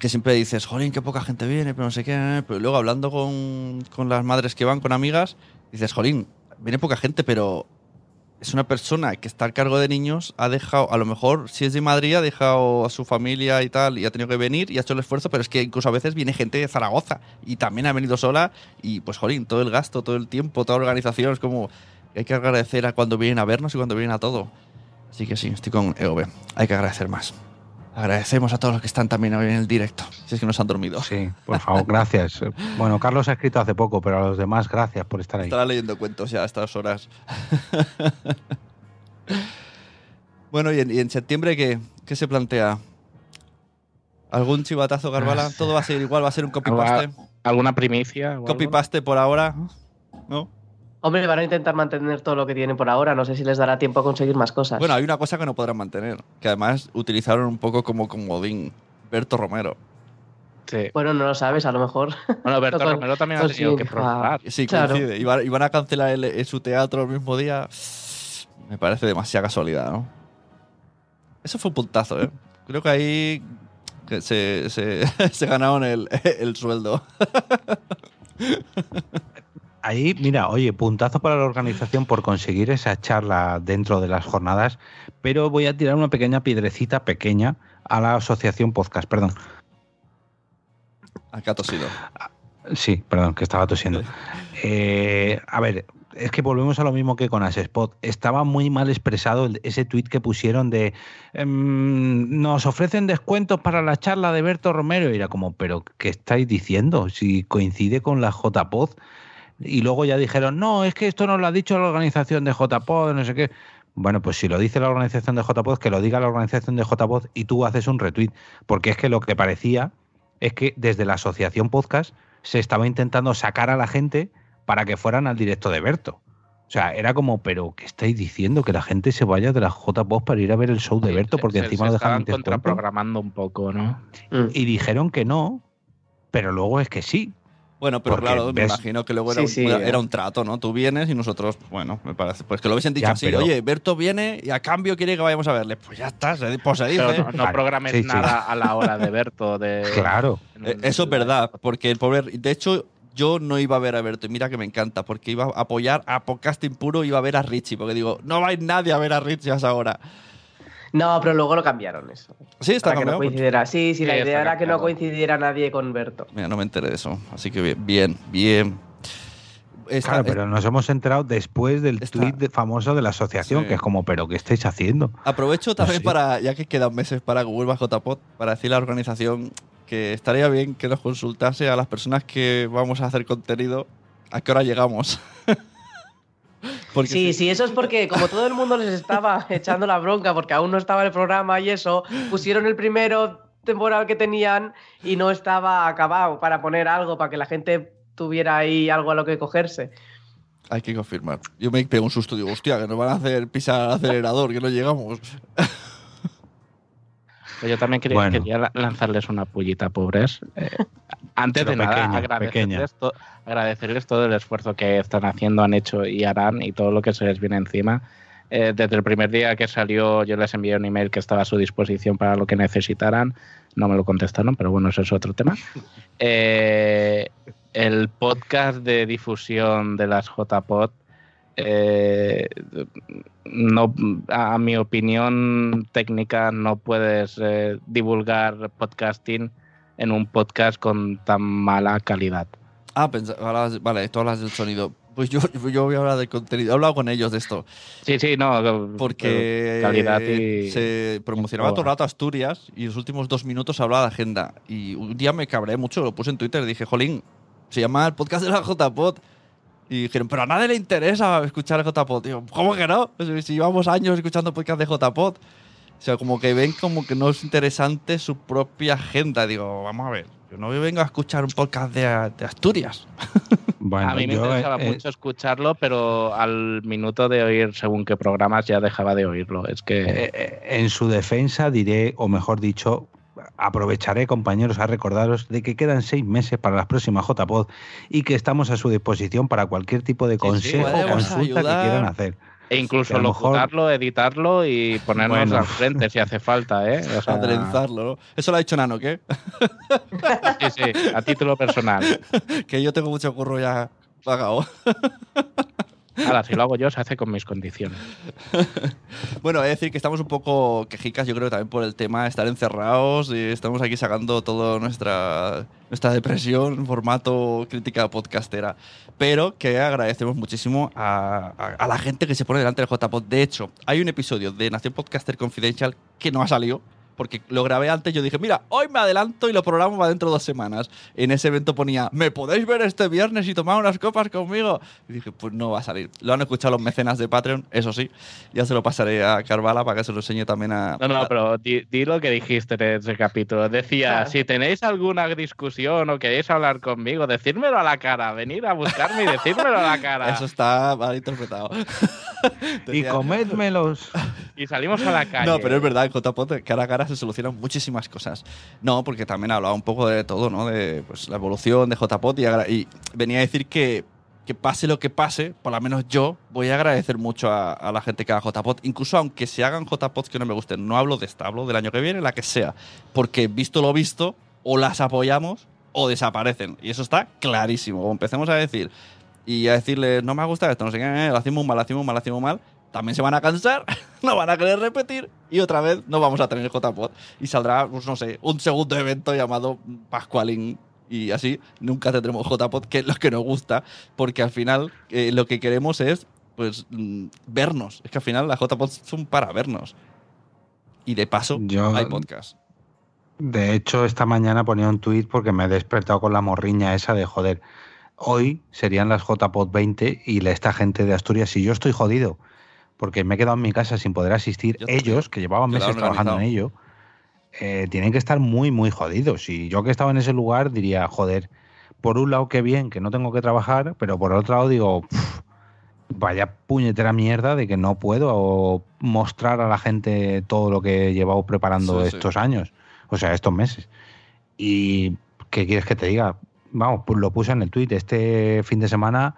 que siempre dices, jolín, qué poca gente viene, pero no sé qué. Pero luego hablando con, con las madres que van, con amigas, dices, jolín, viene poca gente, pero es una persona que está al cargo de niños, ha dejado, a lo mejor, si es de Madrid, ha dejado a su familia y tal, y ha tenido que venir y ha hecho el esfuerzo, pero es que incluso a veces viene gente de Zaragoza y también ha venido sola, y pues, jolín, todo el gasto, todo el tiempo, toda la organización, es como. Hay que agradecer a cuando vienen a vernos y cuando vienen a todo. Así que sí, estoy con EOB. Hay que agradecer más. Agradecemos a todos los que están también hoy en el directo. Si es que nos han dormido. Sí, por favor, gracias. Bueno, Carlos ha escrito hace poco, pero a los demás, gracias por estar ahí. Estará leyendo cuentos ya a estas horas. bueno, ¿y en, y en septiembre qué, qué se plantea? ¿Algún chivatazo, Garbala? ¿Todo va a ser igual? ¿Va a ser un copy-paste? ¿Alguna primicia? ¿Copy-paste por ahora? ¿No? Hombre, van a intentar mantener todo lo que tienen por ahora. No sé si les dará tiempo a conseguir más cosas. Bueno, hay una cosa que no podrán mantener, que además utilizaron un poco como comodín. Berto Romero. Sí. Bueno, no lo sabes, a lo mejor. Bueno, Berto Con- Romero también ha con tenido que Sinja. prorrogar. Sí, Claro. coincide. Y van, y van a cancelar el- el- su teatro el mismo día. Me parece demasiada casualidad, ¿no? Eso fue un puntazo, ¿eh? Creo que ahí que se, se, se ganaron el, el sueldo. Ahí, mira, oye, puntazo para la organización por conseguir esa charla dentro de las jornadas, pero voy a tirar una pequeña piedrecita pequeña a la asociación podcast, perdón. Acá ha tosido. Sí, perdón, que estaba tosiendo. Eh, a ver, es que volvemos a lo mismo que con Asespot. Estaba muy mal expresado ese tuit que pusieron de em, nos ofrecen descuentos para la charla de Berto Romero. Y era como, pero ¿qué estáis diciendo? Si coincide con la JPod. Y luego ya dijeron, no, es que esto nos lo ha dicho la organización de JPod, no sé qué. Bueno, pues si lo dice la organización de JPod, que lo diga la organización de JPod y tú haces un retweet. Porque es que lo que parecía es que desde la asociación podcast se estaba intentando sacar a la gente para que fueran al directo de Berto. O sea, era como, pero ¿qué estáis diciendo? Que la gente se vaya de la JPod para ir a ver el show de Berto porque se- encima se lo descuento. contraprogramando un poco, ¿no? Mm. Y dijeron que no, pero luego es que sí. Bueno, pero Porque claro, me ves- imagino que luego era, Sí, un, sí, era- era un trato, ¿no? Tú vienes y nosotros, bueno, me parece. Pues que lo hubiesen dicho Ya, así. pero- Oye, Berto viene y a cambio quiere que vayamos a verle. Pues ya está, se, pues se dice. Pero no, no Vale, programes sí, sí. nada a la hora de Berto. De, Claro. en Eh, Eso es verdad, porque el pobre. De hecho, yo no iba a ver a Berto, y mira que me encanta, porque iba a apoyar a Podcasting Puro, iba a ver a Richie, porque digo, no va a ir nadie a ver a Richie a esa hora. No, pero luego lo cambiaron eso. Sí, está Para que no cambiado. coincidiera. Sí, sí, la Sí, idea era que no cambiado. coincidiera nadie con Berto. Mira, no me enteré de eso. Así que bien, bien, bien. Está- Claro, pero nos hemos enterado después del de- famoso de la asociación, Sí. que es como, pero ¿qué estáis haciendo? Aprovecho también sí. para, ya que quedan meses para Google bajo JPod, para decirle a la organización que estaría bien que nos consultase a las personas que vamos a hacer contenido a qué hora llegamos. Porque Sí, sí, eso es porque como todo el mundo les estaba echando la bronca porque aún no estaba el programa y eso, pusieron el primero temporal que tenían y no estaba acabado para poner algo, para que la gente tuviera ahí algo a lo que cogerse. Hay que confirmar. Yo me pego un susto, digo, hostia, que nos van a hacer pisar al acelerador, que no llegamos. Yo también quería, Bueno. quería la- lanzarles una pullita, pobres. Eh, antes Pero de nada, pequeña, agradecerles, to- agradecerles todo el esfuerzo que están haciendo, han hecho y harán y todo lo que se les viene encima. Eh, desde el primer día que salió, yo les envié un email que estaba a su disposición para lo que necesitaran. No me lo contestaron, pero bueno, eso es otro tema. Eh, el podcast de difusión de las JPod eh, no, a mi opinión técnica, no puedes eh, divulgar podcasting en un podcast con tan mala calidad. Ah, pensa- hablabas- vale, tú hablas del sonido. Pues yo, yo voy a hablar del contenido. He hablado con ellos de esto. Sí, sí, no. Porque calidad y. se promocionaba todo el rato Asturias y los últimos dos minutos hablaba de agenda. Y un día me cabré mucho, lo puse en Twitter y dije, Jolín, se llama el podcast de la JPod. Y dijeron, pero a nadie le interesa escuchar JPod. Digo, ¿cómo que no? Si- Si llevamos años escuchando podcast de JPod. O sea, como que ven como que no es interesante su propia agenda. Digo, vamos a ver, yo no vengo a escuchar un podcast de, de Asturias. Bueno, a mí me yo, interesaba eh, mucho escucharlo, pero al minuto de oír según qué programas ya dejaba de oírlo. Es que. Eh, eh, en su defensa diré, o mejor dicho, aprovecharé, compañeros, a recordaros de que quedan seis meses para las próximas JPod y que estamos a su disposición para cualquier tipo de sí, consejo o consulta que quieran hacer. E incluso lo mejor- locutarlo, editarlo y ponernos Bueno. al frente si hace falta, ¿eh? O sea, A trenzarlo, ¿no? Eso lo ha dicho Nano, ¿qué? sí, sí, a título personal. que yo tengo mucho curro ya pagado. Ahora, si lo hago yo, se hace con mis condiciones. bueno, es decir que estamos un poco quejicas, yo creo también por el tema de estar encerrados y estamos aquí sacando toda nuestra, nuestra depresión formato crítica podcastera. Pero que agradecemos muchísimo a, a, a la gente que se pone delante del JPod. De hecho, hay un episodio de Nación Podcaster Confidential que no ha salido porque lo grabé antes, yo dije, mira, hoy me adelanto y lo programo para dentro de dos semanas. En ese evento ponía, ¿me podéis ver este viernes y tomar unas copas conmigo? Y dije, pues no va a salir. Lo han escuchado los mecenas de Patreon, eso sí. Ya se lo pasaré a Carvala para que se lo enseñe también a... No, no, pero di, di lo que dijiste en ese capítulo. Decía, claro. si tenéis alguna discusión o queréis hablar conmigo, decírmelo a la cara, venid a buscarme y decírmelo a la cara. Eso está mal interpretado. y comédmelos. Y salimos a la calle. No, pero es verdad, en JPOT cara a cara se solucionan muchísimas cosas. No, porque también hablaba un poco de todo, ¿no? De pues, la evolución de JPOT y, y, venía a decir que, que pase lo que pase, por lo menos yo voy a agradecer mucho a, la gente que haga JPOT, incluso aunque se hagan JPOT que no me gusten. No hablo de esta, hablo del año que viene, la que sea. Porque visto lo visto, o las apoyamos o desaparecen. Y eso está clarísimo. O empecemos a decir y a decirles, no me gusta esto, no sé qué, lo hacemos mal, lo hacemos mal, lo hacemos mal, también se van a cansar, no van a querer repetir y otra vez no vamos a tener JPod. Y saldrá, pues no sé, un segundo evento llamado Pascualín y así nunca tendremos JPod, que es lo que nos gusta, porque al final eh, lo que queremos es pues mm, vernos. Es que al final las JPod son para vernos. Y de paso Yo, hay podcast. De hecho, esta mañana ponía un tuit porque me he despertado con la morriña esa de joder. Hoy serían las JPod 20 y esta gente de Asturias, y yo estoy jodido, porque me he quedado en mi casa sin poder asistir, Yo ellos, que llevaban meses trabajando en ello, eh, tienen que estar muy, muy jodidos. Y yo que estaba en ese lugar diría, joder, por un lado qué bien, que no tengo que trabajar, pero por otro lado digo, "Pff, vaya puñetera mierda de que no puedo mostrar a la gente todo lo que he llevado preparando Sí, sí. estos años, o sea, estos meses. Y, ¿qué quieres que te diga? Vamos, pues lo puse en el tweet. Este fin de semana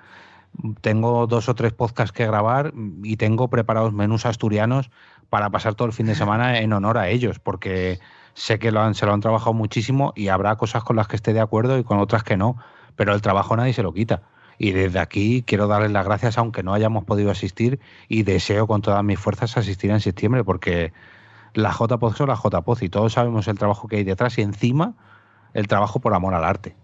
tengo dos o tres podcasts que grabar y tengo preparados menús asturianos para pasar todo el fin de semana en honor a ellos, porque sé que lo han, se lo han trabajado muchísimo y habrá cosas con las que esté de acuerdo y con otras que no, pero el trabajo nadie se lo quita. Y desde aquí quiero darles las gracias, aunque no hayamos podido asistir, y deseo con todas mis fuerzas asistir en septiembre, porque la JPOZ son la JPOZ y todos sabemos el trabajo que hay detrás y encima el trabajo por amor al arte.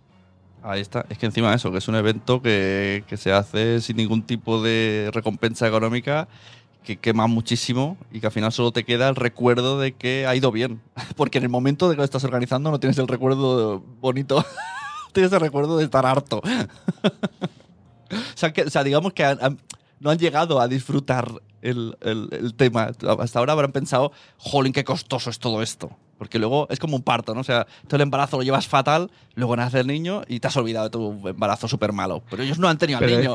Ahí está. Es que encima de eso, que es un evento que, se hace sin ningún tipo de recompensa económica, que quema muchísimo y que al final solo te queda el recuerdo de que ha ido bien. Porque en el momento de que lo estás organizando no tienes el recuerdo bonito, tienes el recuerdo de estar harto. o, sea, digamos que no han llegado a disfrutar el- el tema. Hasta ahora habrán pensado, jolín, qué costoso es todo esto. Porque luego es como un parto, ¿no? O sea, todo el embarazo lo llevas fatal, luego nace el niño y te has olvidado de tu embarazo súper malo. Pero ellos no han tenido al Pero, niño.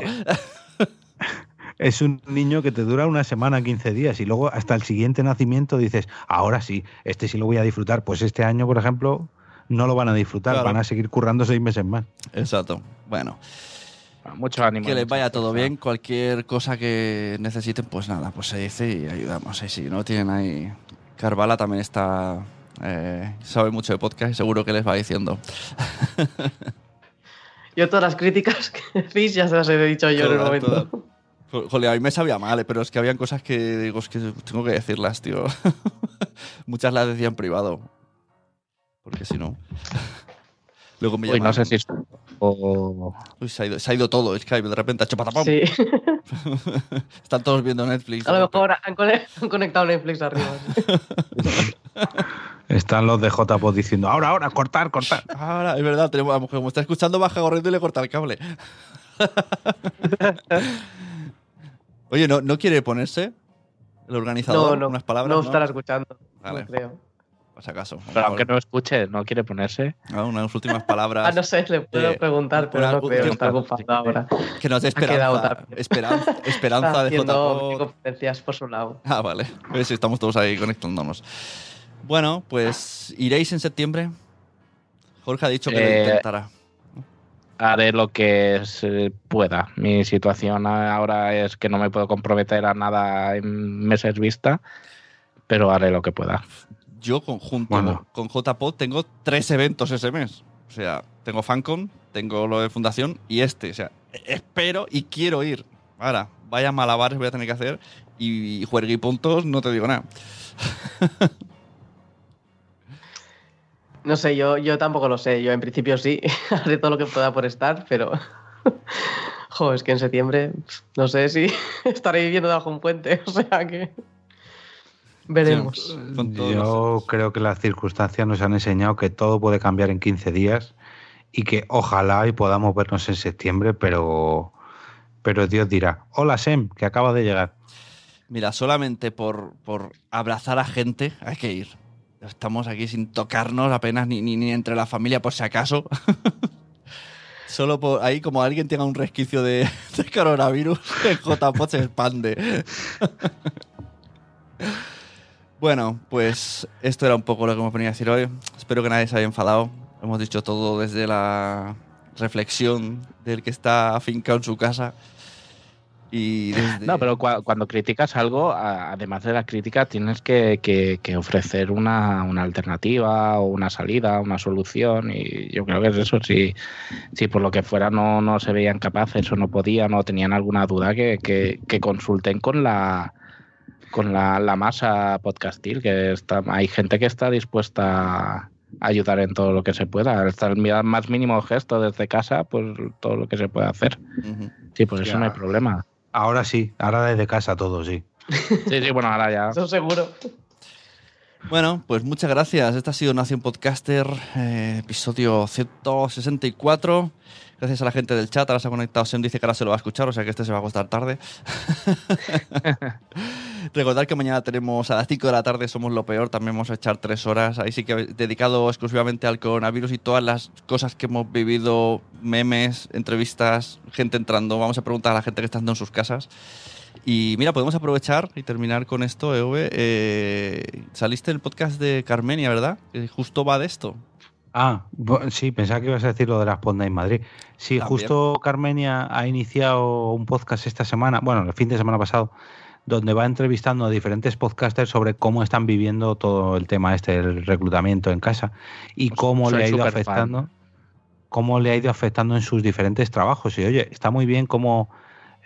Es un niño que te dura una semana, 15 días y luego hasta el siguiente nacimiento dices, ahora sí, este sí lo voy a disfrutar. Pues este año, por ejemplo, no lo van a disfrutar, Claro. van a seguir currando seis meses más. Exacto. Bueno, Mucho ánimo. que les vaya todo bien. Cualquier cosa que necesiten, pues nada, pues se dice y ayudamos. Y si no tienen ahí. Carvala también está. Eh, sabe mucho de podcast y seguro que les va diciendo. Yo todas las críticas que decís ya se las he dicho yo en el momento. todas. Jo- Joder, a mí me sabía mal, eh, pero es que habían cosas que digo, es que tengo que decirlas, tío. Muchas las decía en privado. Porque si no. Luego me Uy, no sé si es- o- Uy, se ha, ido, se ha ido todo. Es que de repente ha hecho patapam. Sí. Están todos viendo Netflix. A lo mejor han conectado Netflix arriba. Están los de JPOD diciendo, ahora, ahora, cortar, cortar. Ahora, es verdad, tenemos, mejor como está escuchando, baja corriendo y le corta el cable. Oye, ¿no, ¿no quiere ponerse el organizador No, no. unas palabras? no ¿no? estará escuchando. Vale. No creo. Si acaso. Pero aunque no escuche, no quiere ponerse. Ah, unas últimas palabras Ah, no sé, le puedo Eh, preguntar, pero no creo está ocupado ahora. que nos dé Ha quedado esperanza. Esperanza, esperanza Está de haciendo JPod. conferencias por su lado. Ah, vale. Pues estamos todos ahí conectándonos. Bueno, pues iréis en septiembre. Jorge ha dicho que Eh, lo intentará. Haré lo que se pueda. Mi situación ahora es que no me puedo comprometer a nada en meses vista, pero haré lo que pueda. Yo conjunto Bueno. con JPod tengo tres eventos ese mes. O sea, tengo FanCon, tengo lo de Fundación y este. O sea, espero y quiero ir. Ahora, vaya malabares voy a tener que hacer y juergue puntos, no te digo nada. No sé, yo, yo tampoco lo sé. Yo en principio sí, haré todo lo que pueda por estar, pero. Joder, es que en septiembre no sé si estaré viviendo bajo un puente, o sea que. Veremos. Yo creo que las circunstancias nos han enseñado que todo puede cambiar en 15 días y que ojalá y podamos vernos en septiembre, pero, pero Dios dirá, hola Sem, que acaba de llegar. Mira, solamente por, por abrazar a gente hay que ir. Estamos aquí sin tocarnos apenas ni, ni, entre la familia por si acaso. Solo por ahí, como alguien tenga un resquicio de, coronavirus, el JPOT se expande. bueno, pues esto era un poco lo que hemos venido a decir hoy. Espero que nadie se haya enfadado. Hemos dicho todo desde la reflexión del que está afincado en su casa no, pero cuando criticas algo, además de la crítica, tienes que, ofrecer una, alternativa o una salida, una solución. Y yo creo que es eso. Si, si por lo que fuera no, no se veían capaces o no podían o tenían alguna duda, que, consulten con la con la, masa podcastil, que está, hay gente que está dispuesta a ayudar en todo lo que se pueda. Hasta el más mínimo gesto desde casa, pues todo lo que se puede hacer. Sí, pues eso no hay problema. Ahora sí, ahora desde casa todo, sí. Sí, sí, bueno, ahora ya. Eso seguro. Bueno, pues muchas gracias. Este ha sido Nación Podcaster, eh, episodio 164. Gracias a la gente del chat, ahora se ha conectado. Sem dice que ahora se lo va a escuchar, o sea que este se va a acostar tarde. Recordad que mañana tenemos a las 5 de la tarde, somos lo peor, también vamos a echar tres horas. Ahí sí que dedicado exclusivamente al coronavirus y todas las cosas que hemos vivido, memes, entrevistas, gente entrando. Vamos a preguntar a la gente que está en sus casas. Y mira, podemos aprovechar y terminar con esto, EV. Eh, saliste el podcast de Carmenia, ¿verdad? Que justo va de esto. Ah, sí, pensaba que ibas a decir lo de las Ponda en Madrid. Sí, justo Carmenia ha iniciado un podcast esta semana, bueno, el fin de semana pasado, donde va entrevistando a diferentes podcasters sobre cómo están viviendo todo el tema este del reclutamiento en casa y pues cómo le ha ido afectando, cómo le ha ido afectando en sus diferentes trabajos. Y oye, está muy bien cómo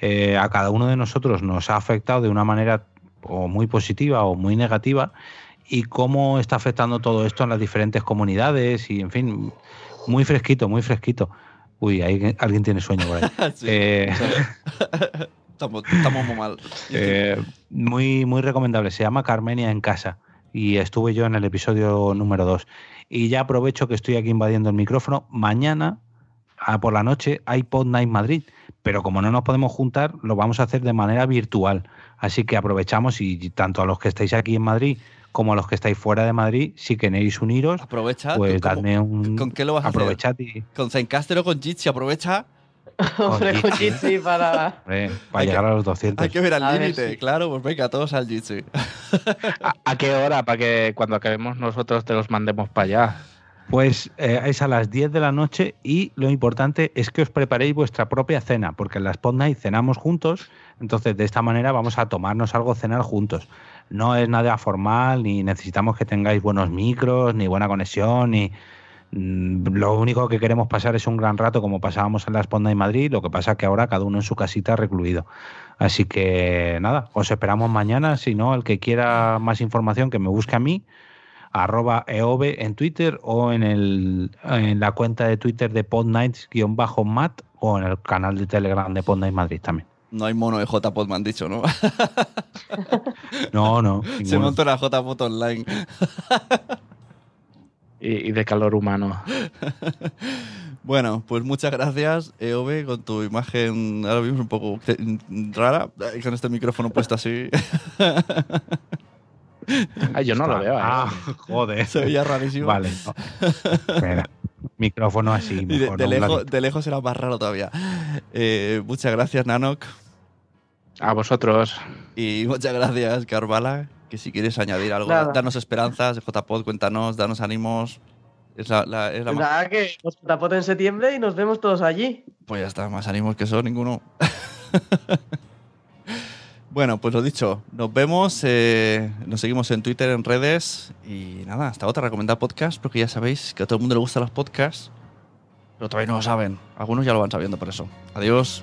eh, a cada uno de nosotros nos ha afectado de una manera o muy positiva o muy negativa y cómo está afectando todo esto en las diferentes comunidades y, en fin, muy fresquito, muy fresquito. Uy, ahí alguien tiene sueño por ahí. Eh, estamos, muy mal. Eh, muy, muy recomendable. Se llama Carmenia en casa y estuve yo en el episodio número 2. Y ya aprovecho que estoy aquí invadiendo el micrófono. Mañana, a por la noche, hay Pod Night Madrid, pero como no nos podemos juntar, lo vamos a hacer de manera virtual. Así que aprovechamos y tanto a los que estáis aquí en Madrid como a los que estáis fuera de Madrid, si queréis uniros, aprovecha, pues dadme un... ¿Con qué lo vas a hacer? ¿Con Zencaster o con Jitsi? Aprovecha. Hombre, con Jitsi para... para llegar a los 200. Hay que ver al límite, claro, pues venga, todos al Jitsi. ¿A, qué hora? Para que cuando acabemos nosotros te los mandemos para allá. Pues eh, es a las 10 de la noche y lo importante es que os preparéis vuestra propia cena, porque en la Spot Night cenamos juntos, entonces de esta manera vamos a tomarnos algo cenar juntos no es nada formal, ni necesitamos que tengáis buenos micros, ni buena conexión, ni lo único que queremos pasar es un gran rato como pasábamos en la Esponda en Madrid, lo que pasa que ahora cada uno en su casita recluido. Así que nada, os esperamos mañana, si no, el que quiera más información que me busque a mí, arroba eove en Twitter o en, el, en la cuenta de Twitter de podnights-mat o en el canal de Telegram de Podnights Madrid también. No hay mono de JPod, me han dicho, ¿no? no, no. Se monta una JPod online. y, de calor humano. Bueno, pues muchas gracias, EOB, con tu imagen ahora mismo un poco rara, con este micrófono puesto así. Ay, yo no lo veo. ¿eh? Ah, joder. Se veía rarísimo. Vale. Espera. Micrófono así. de, lejos, de, lejos, era más raro todavía. Eh, muchas gracias, Nanok. A vosotros. Y muchas gracias, Carvala. Que si quieres añadir algo, danos esperanzas, JPod, cuéntanos, danos ánimos. Es la, la, es Nada, que JPod en septiembre y nos vemos todos allí. Pues ya está, más ánimos que eso, ninguno. Bueno, pues lo dicho, nos vemos, eh, nos seguimos en Twitter, en redes y nada, hasta otra, recomendar podcast, porque ya sabéis que a todo el mundo le gustan los podcasts, pero todavía no lo saben, algunos ya lo van sabiendo por eso. Adiós.